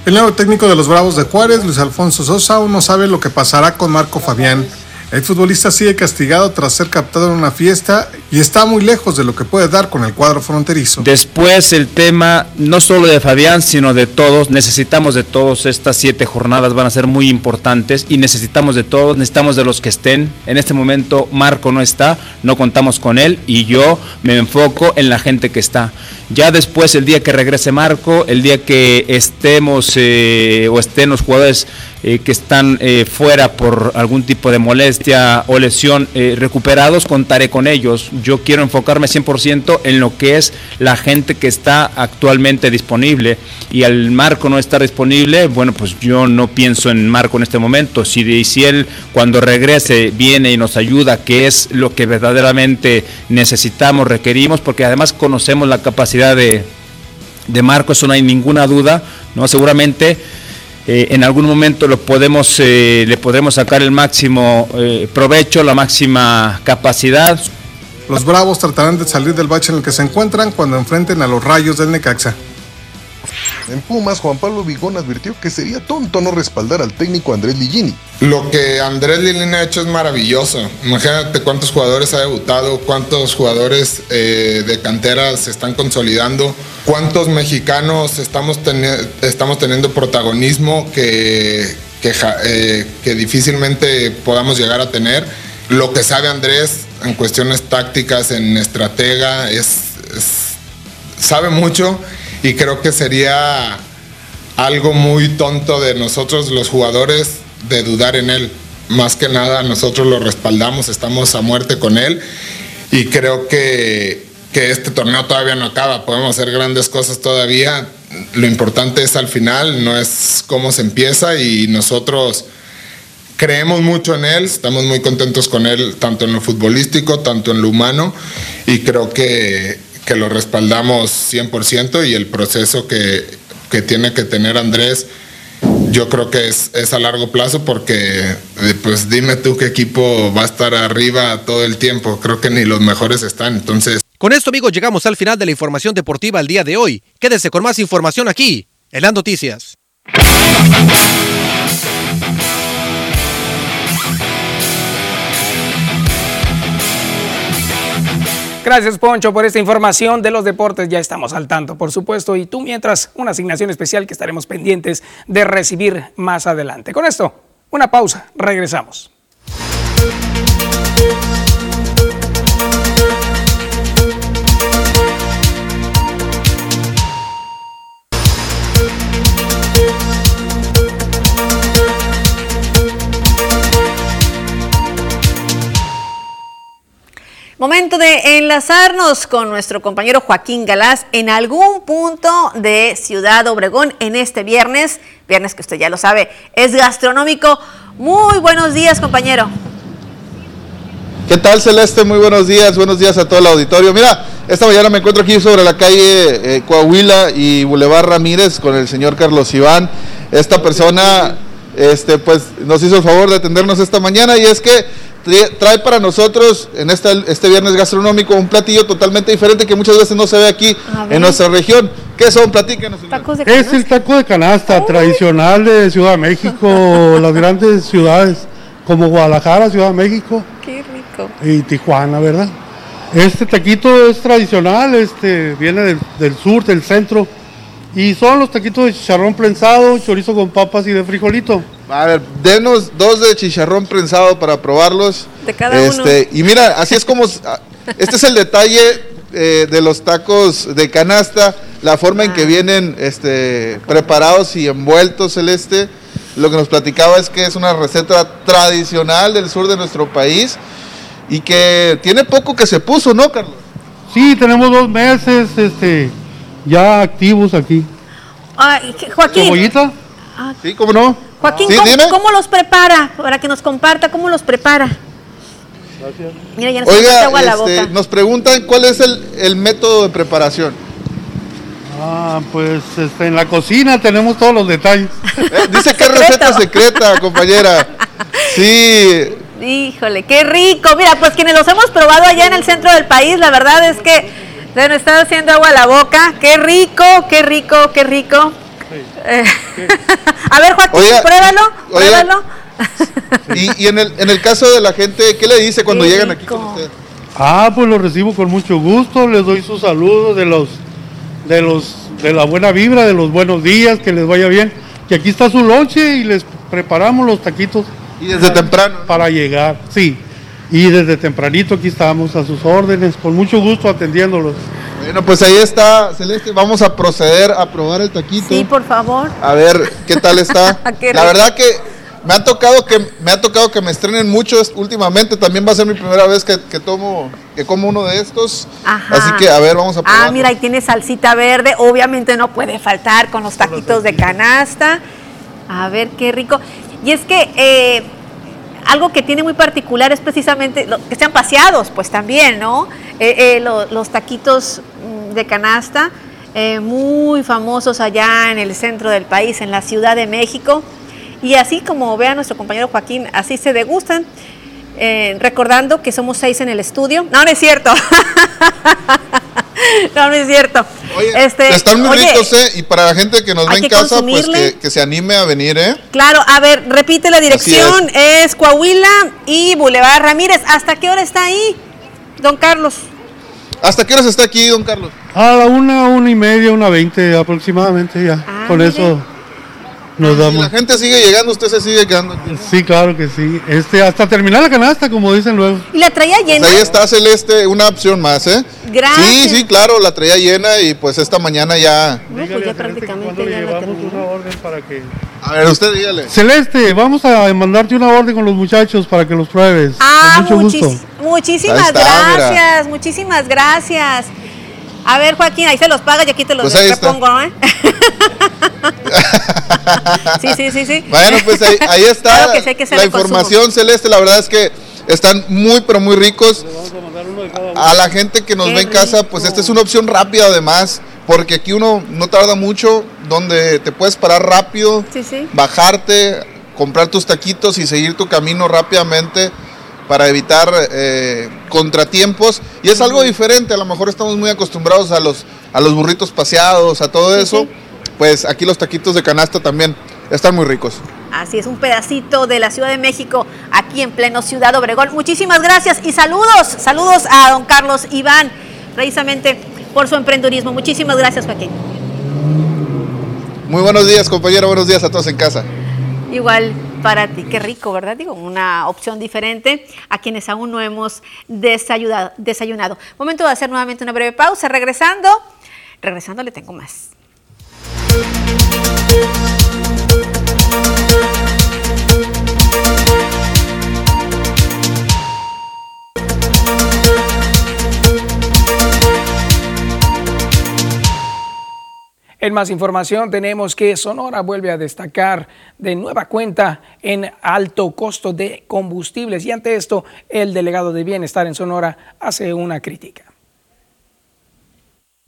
El nuevo técnico de los Bravos de Juárez, Luis Alfonso Sosa, aún no sabe lo que pasará con Marco Fabián. El futbolista sigue castigado tras ser captado en una fiesta y está muy lejos de lo que puede dar con el cuadro fronterizo. Después el tema no solo de Fabián, sino de todos. Necesitamos de todos. Estas siete jornadas van a ser muy importantes y necesitamos de todos. Necesitamos de los que estén. En este momento Marco no está, no contamos con él y yo me enfoco en la gente que está. Ya después, el día que regrese Marco, el día que estemos eh, o estén los jugadores eh, que están eh, fuera por algún tipo de molestia o lesión eh, recuperados, contaré con ellos. Yo quiero enfocarme 100% en lo que es la gente que está actualmente disponible y al Marco no estar disponible, bueno, pues yo no pienso en Marco en este momento. Si, si él cuando regrese viene y nos ayuda, que es lo que verdaderamente necesitamos, requerimos, porque además conocemos la capacidad de, de Marco, eso no hay ninguna duda, ¿no? Seguramente eh, en algún momento lo podemos, eh, le podremos sacar el máximo eh, provecho, la máxima capacidad. Los Bravos tratarán de salir del bache en el que se encuentran cuando enfrenten a los Rayos del Necaxa. En Pumas, Juan Pablo Vigón advirtió que sería tonto no respaldar al técnico Andrés Ligini. Lo que Andrés Ligini ha hecho es maravilloso. Imagínate cuántos jugadores ha debutado, cuántos jugadores eh, de cantera se están consolidando, cuántos mexicanos estamos, teni- estamos teniendo protagonismo que, que, ja- eh, que difícilmente podamos llegar a tener. Lo que sabe Andrés en cuestiones tácticas, en estratega, es- sabe mucho y creo que sería algo muy tonto de nosotros los jugadores de dudar en él. Más que nada nosotros lo respaldamos, estamos a muerte con él y creo que, que este torneo todavía no acaba, podemos hacer grandes cosas todavía. Lo importante es al final, no es cómo se empieza y nosotros creemos mucho en él, estamos muy contentos con él, tanto en lo futbolístico, tanto en lo humano, y creo que, que lo respaldamos 100% y el proceso que, que tiene que tener Andrés, yo creo que es, es a largo plazo porque, eh, pues dime tú qué equipo va a estar arriba todo el tiempo, creo que ni los mejores están, entonces... Con esto, amigos, llegamos al final de la información deportiva el día de hoy. Quédese con más información aquí, en las noticias. Gracias, Poncho, por esta información de los deportes. Ya estamos al tanto, por supuesto. Y tú, mientras, una asignación especial que estaremos pendientes de recibir más adelante. Con esto, una pausa. Regresamos. Enlazarnos con nuestro compañero Joaquín Galás en algún punto de Ciudad Obregón en este viernes, viernes que usted ya lo sabe, es gastronómico. Muy buenos días, compañero. ¿Qué tal, Celeste? Muy buenos días, buenos días a todo el auditorio. Mira, esta mañana me encuentro aquí sobre la calle eh, Coahuila y Boulevard Ramírez con el señor Carlos Iván. Esta persona, este, pues, nos hizo el favor de atendernos esta mañana y es que trae para nosotros en esta, este viernes gastronómico un platillo totalmente diferente que muchas veces no se ve aquí en nuestra región. ¿Qué son? Platíquenos. es el taco de canasta tradicional de Ciudad de México, las grandes ciudades como Guadalajara, Ciudad de México. Qué rico. Y Tijuana, ¿verdad? Este taquito es tradicional, este viene del, del sur, del centro. Y son los taquitos de chicharrón prensado, chorizo con papas y de frijolito. A ver, denos dos de chicharrón prensado para probarlos. De cada este, uno. Y mira, así es como. Este es el detalle eh, de los tacos de canasta, la forma en que vienen este, preparados y envueltos, Celeste. Lo que nos platicaba es que es una receta tradicional del sur de nuestro país y que tiene poco que se puso, ¿no, Carlos? Sí, tenemos dos meses este, ya activos aquí. Ay, Joaquín. ¿Cebollita? Ah. Sí, ¿cómo no? Joaquín, Sí, ¿cómo, los prepara? Para que nos comparta, ¿cómo los prepara? Gracias. Mira, ya nos mete Oiga, agua a la este, boca. nos preguntan cuál es el, el método de preparación. Ah, pues este, en la cocina tenemos todos los detalles. Eh, dice que es receta secreta, compañera. Sí, Híjole, qué rico. Mira, pues quienes los hemos probado allá en el centro del país, la verdad es que se nos está haciendo agua a la boca. Qué rico, qué rico, qué rico. Eh, a ver, Joaquín, Oiga, pruébalo, oiga. pruébalo. y, y en, el, en el caso de la gente, ¿qué le dice cuando Qué llegan aquí con usted? Ah, pues los recibo con mucho gusto, les doy sus saludos de los, de los, de la buena vibra, de los buenos días, que les vaya bien. Que aquí está su lonche y les preparamos los taquitos. Y desde temprano. Para llegar, sí. Y desde tempranito aquí estamos a sus órdenes, con mucho gusto atendiéndolos. Bueno, pues ahí está, Celeste. Vamos a proceder a probar el taquito. Sí, por favor. A ver qué tal está. Qué la verdad que me ha tocado que me ha tocado que me estrenen mucho es- últimamente. También va a ser mi primera vez que, que tomo que como uno de estos. Ajá. Así que a ver, vamos a probar. Ah, mira, ahí tiene salsita verde. Obviamente no puede faltar con los taquitos de canasta. A ver, qué rico. Y es que eh, algo que tiene muy particular es precisamente lo- que sean paseados, pues también, ¿no? Eh, eh, lo- los taquitos mm, de canasta, eh, muy famosos allá en el centro del país, en la Ciudad de México. Y así como vea nuestro compañero Joaquín, así se degustan. Recordando que somos seis en el estudio. No, no es cierto. no, no es cierto. este, Están muy oye, ricos, ¿eh? Y para la gente que nos ve en casa, pues que, que se anime a venir, ¿eh? Claro, a ver, repite la dirección. Es. Coahuila y Boulevard Ramírez. ¿Hasta qué hora está ahí, don Carlos? ¿Hasta qué horas está aquí, don Carlos? A la una, una y media, una veinte aproximadamente ya. Ah, Con eso nos Si damos. la gente sigue llegando, usted se sigue quedando aquí. Sí, claro que sí. Este, hasta terminar la canasta, como dicen luego. ¿Y la traía llena? Pues ahí está Celeste, una opción más, ¿eh? Gracias. Sí, sí, claro, la traía llena y pues esta mañana ya. No, pues ya prácticamente ya la una orden para que... A ver, usted dígale. Celeste, vamos a mandarte una orden con los muchachos para que los pruebes. Ah, con mucho muchis- gusto. muchísimas mira. gracias, muchísimas gracias. A ver, Joaquín, ahí se los paga y aquí te los Pues repongo, ¿eh? sí, sí, sí, sí. Bueno, pues ahí, ahí está Claro que sí, que la consumo. información, Celeste. La verdad es que están muy, pero muy ricos. A la gente que nos Qué ve en casa, pues esta es una opción rápida además, porque aquí uno no tarda mucho, donde te puedes parar rápido, Sí, sí. bajarte, comprar tus taquitos y seguir tu camino rápidamente para evitar eh, contratiempos y es algo diferente, a lo mejor estamos muy acostumbrados a los, a los burritos paseados, a todo eso, pues aquí los taquitos de canasta también están muy ricos. Así es, un pedacito de la Ciudad de México aquí en pleno Ciudad Obregón. Muchísimas gracias y saludos, saludos a don Carlos Iván, precisamente por su emprendurismo. Muchísimas gracias, Joaquín. Muy buenos días, compañero, buenos días a todos en casa. Igual para ti, qué rico, ¿verdad? Digo, una opción diferente a quienes aún no hemos desayunado. Momento de hacer nuevamente una breve pausa. Regresando, regresando le tengo más. En más información tenemos que Sonora vuelve a destacar de nueva cuenta en alto costo de combustibles y ante esto el delegado de bienestar en Sonora hace una crítica.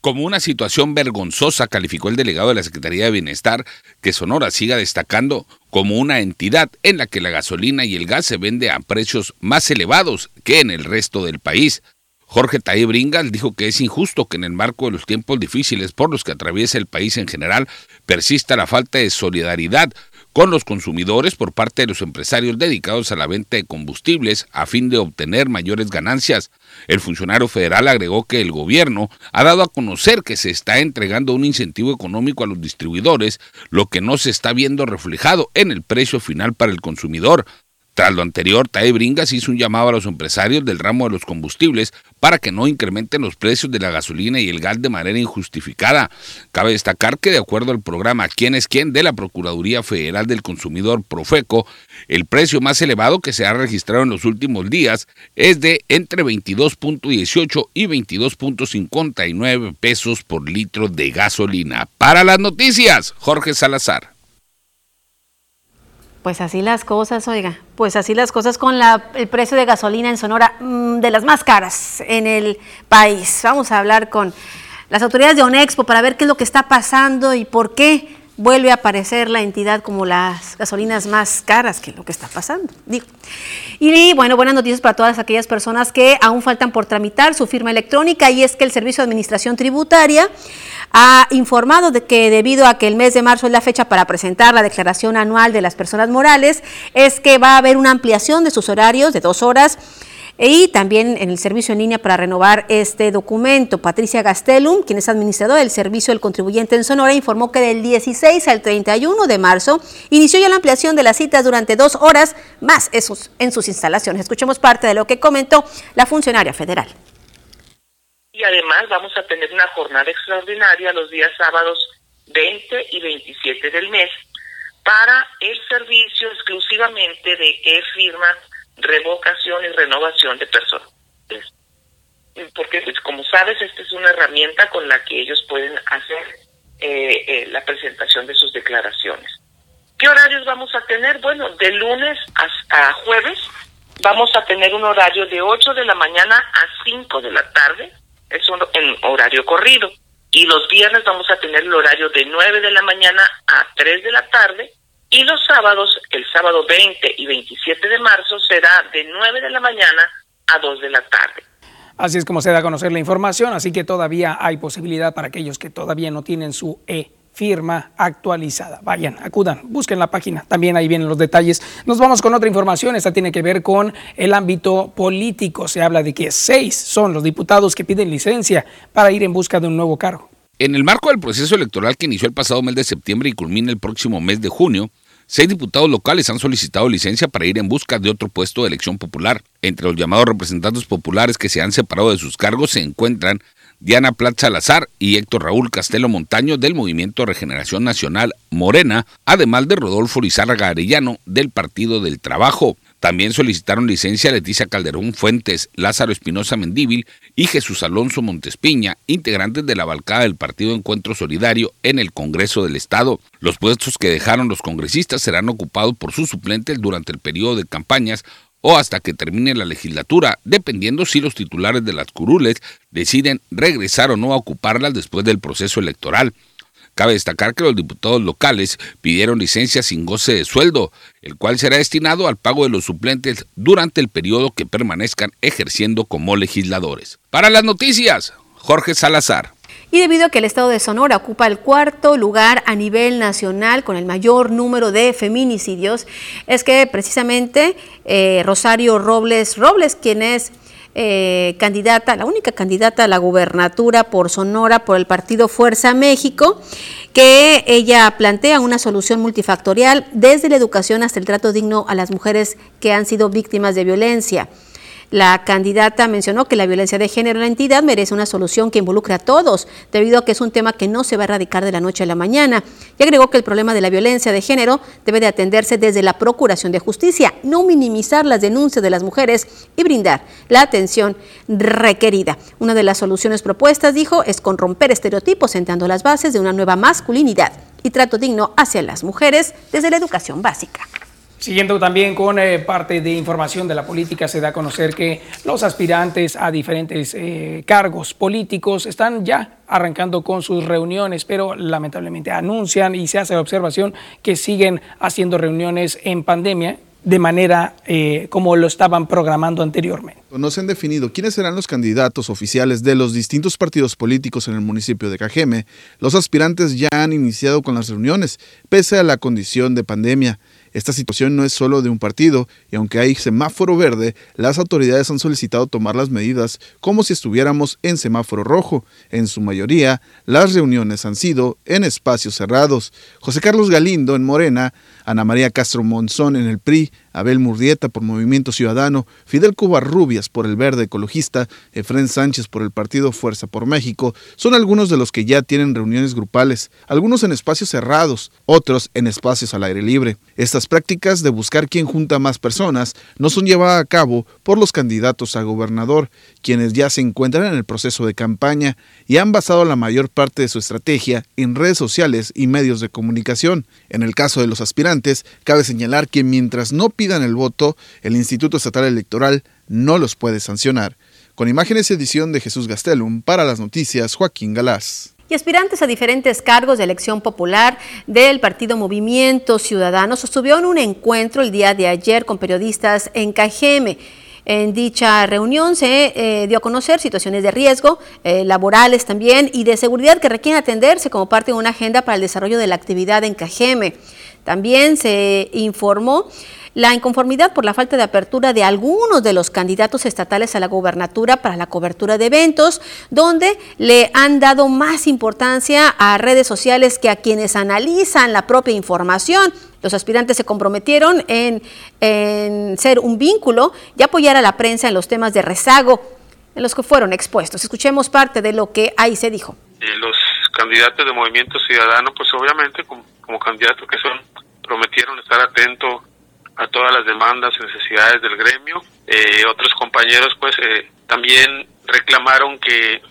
Como una situación vergonzosa calificó el delegado de la Secretaría de Bienestar que Sonora siga destacando como una entidad en la que la gasolina y el gas se vende a precios más elevados que en el resto del país, Jorge Taí Bringas dijo que es injusto que en el marco de los tiempos difíciles por los que atraviesa el país en general persista la falta de solidaridad con los consumidores por parte de los empresarios dedicados a la venta de combustibles a fin de obtener mayores ganancias. El funcionario federal agregó que el gobierno ha dado a conocer que se está entregando un incentivo económico a los distribuidores, lo que no se está viendo reflejado en el precio final para el consumidor. Tras lo anterior, TAE Bringas hizo un llamado a los empresarios del ramo de los combustibles para que no incrementen los precios de la gasolina y el gas de manera injustificada. Cabe destacar que de acuerdo al programa Quién es quién de la Procuraduría Federal del Consumidor Profeco, el precio más elevado que se ha registrado en los últimos días es de entre 22.18 y 22.59 pesos por litro de gasolina. Para las noticias, Jorge Salazar. Pues así las cosas, oiga, pues así las cosas con el precio de gasolina en Sonora, mm, de las más caras en el país. Vamos a hablar con las autoridades de Onexpo para ver qué es lo que está pasando y por qué vuelve a aparecer la entidad como las gasolinas más caras, que es lo que está pasando. Digo. Y bueno, buenas noticias para todas aquellas personas que aún faltan por tramitar su firma electrónica y es que el Servicio de Administración Tributaria ha informado de que debido a que el mes de marzo es la fecha para presentar la declaración anual de las personas morales, es que va a haber una ampliación de sus horarios de dos horas y también en el servicio en línea para renovar este documento. Patricia Gastelum, quien es administradora del Servicio del Contribuyente en Sonora, informó que del 16 al 31 de marzo inició ya la ampliación de las citas durante dos horas más en sus instalaciones. Escuchemos parte de lo que comentó la funcionaria federal y además vamos a tener una jornada extraordinaria los días sábados 20 y 27 del mes para el servicio exclusivamente de e-firma, revocación y renovación de personas. Porque, pues, como sabes, esta es una herramienta con la que ellos pueden hacer eh, eh, la presentación de sus declaraciones. ¿Qué horarios vamos a tener? Bueno, de lunes a, jueves vamos a tener un horario de 8 de la mañana a 5 de la tarde es un, en horario corrido. Y los viernes vamos a tener el horario de 9 de la mañana a 3 de la tarde. Y los sábados, el sábado 20 y 27 de marzo, será de 9 de la mañana a 2 de la tarde. Así es como se da a conocer la información, así que todavía hay posibilidad para aquellos que todavía no tienen su E firma actualizada. Vayan, acudan, busquen la página, también ahí vienen los detalles. Nos vamos con otra información, esta tiene que ver con el ámbito político. Se habla de que seis son los diputados que piden licencia para ir en busca de un nuevo cargo. En el marco del proceso electoral que inició el pasado mes de septiembre y culmina el próximo mes de junio, Seis diputados locales han solicitado licencia para ir en busca de otro puesto de elección popular. Entre los llamados representantes populares que se han separado de sus cargos se encuentran Diana Plat Salazar y Héctor Raúl Castelo Montaño del Movimiento Regeneración Nacional Morena, además de Rodolfo Lizárraga Arellano del Partido del Trabajo. También solicitaron licencia Leticia Calderón Fuentes, Lázaro Espinosa Mendíbil y Jesús Alonso Montespiña, integrantes de la balcada del Partido Encuentro Solidario en el Congreso del Estado. Los puestos que dejaron los congresistas serán ocupados por sus suplentes durante el periodo de campañas o hasta que termine la legislatura, dependiendo si los titulares de las curules deciden regresar o no a ocuparlas después del proceso electoral. Cabe destacar que los diputados locales pidieron licencia sin goce de sueldo, el cual será destinado al pago de los suplentes durante el periodo que permanezcan ejerciendo como legisladores. Para las noticias, Jorge Salazar. Y debido a que el estado de Sonora ocupa el cuarto lugar a nivel nacional con el mayor número de feminicidios, es que precisamente eh, Rosario Robles Robles, quien es eh, candidata, la única candidata a la gubernatura por Sonora por el partido Fuerza México, que ella plantea una solución multifactorial desde la educación hasta el trato digno a las mujeres que han sido víctimas de violencia. La candidata mencionó que la violencia de género en la entidad merece una solución que involucre a todos, debido a que es un tema que no se va a erradicar de la noche a la mañana. Y agregó que el problema de la violencia de género debe de atenderse desde la Procuración de Justicia, no minimizar las denuncias de las mujeres y brindar la atención requerida. Una de las soluciones propuestas, dijo, es con romper estereotipos, sentando las bases de una nueva masculinidad y trato digno hacia las mujeres desde la educación básica. Siguiendo también con eh, parte de información de la política, se da a conocer que los aspirantes a diferentes eh, cargos políticos están ya arrancando con sus reuniones, pero lamentablemente anuncian y se hace la observación que siguen haciendo reuniones en pandemia de manera eh, como lo estaban programando anteriormente. No se han definido quiénes serán los candidatos oficiales de los distintos partidos políticos en el municipio de Cajeme. Los aspirantes ya han iniciado con las reuniones, pese a la condición de pandemia. Esta situación no es solo de un partido, y aunque hay semáforo verde, las autoridades han solicitado tomar las medidas como si estuviéramos en semáforo rojo. En su mayoría, las reuniones han sido en espacios cerrados. José Carlos Galindo en Morena, Ana María Castro Monzón en el PRI, Abel Murdieta por Movimiento Ciudadano, Fidel Cubarrubias por el Verde Ecologista, Efren Sánchez por el Partido Fuerza por México, son algunos de los que ya tienen reuniones grupales, algunos en espacios cerrados, otros en espacios al aire libre. Estas prácticas de buscar quién junta más personas no son llevadas a cabo por los candidatos a gobernador, quienes ya se encuentran en el proceso de campaña y han basado la mayor parte de su estrategia en redes sociales y medios de comunicación. En el caso de los aspirantes, cabe señalar que mientras no piden el voto, el Instituto Estatal Electoral no los puede sancionar. Con imágenes y edición de Jesús Gastelum, para las noticias, Joaquín Galás y aspirantes a diferentes cargos de elección popular del partido Movimiento Ciudadano sostuvieron un encuentro el día de ayer con periodistas en Cajeme. En dicha reunión se eh, dio a conocer situaciones de riesgo, eh, laborales también y de seguridad que requieren atenderse como parte de una agenda para el desarrollo de la actividad en Cajeme. También se informó la inconformidad por la falta de apertura de algunos de los candidatos estatales a la gobernatura para la cobertura de eventos, donde le han dado más importancia a redes sociales que a quienes analizan la propia información. Los aspirantes se comprometieron en, ser un vínculo y apoyar a la prensa en los temas de rezago en los que fueron expuestos. Escuchemos parte de lo que ahí se dijo. los candidatos de Movimiento Ciudadano, pues obviamente como, como candidatos que son, prometieron estar atentos a todas las demandas y necesidades del gremio. Eh, otros compañeros pues eh, también reclamaron que,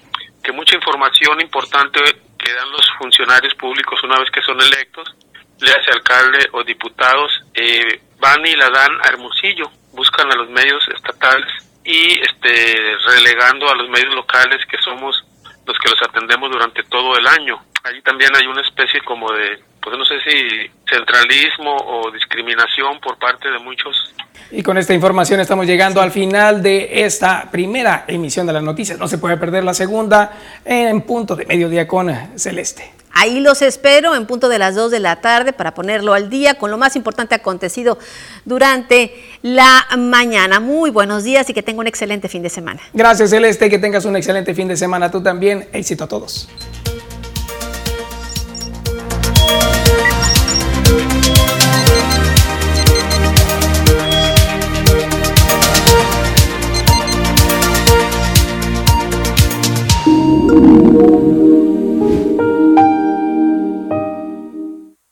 que mucha información importante que dan los funcionarios públicos una vez que son electos, le hace alcalde o diputados, eh, van y la dan a Hermosillo, buscan a los medios estatales y este relegando a los medios locales que somos los que los atendemos durante todo el año. Allí también hay una especie como de pues no sé si centralismo o discriminación por parte de muchos. Y con esta información estamos llegando al final de esta primera emisión de las noticias. No se puede perder la segunda en punto de mediodía con Celeste. Ahí los espero en punto de las 2 de la tarde para ponerlo al día con lo más importante acontecido durante la mañana. Muy buenos días y que tenga un excelente fin de semana. Gracias Celeste, que tengas un excelente fin de semana tú también. Éxito a todos.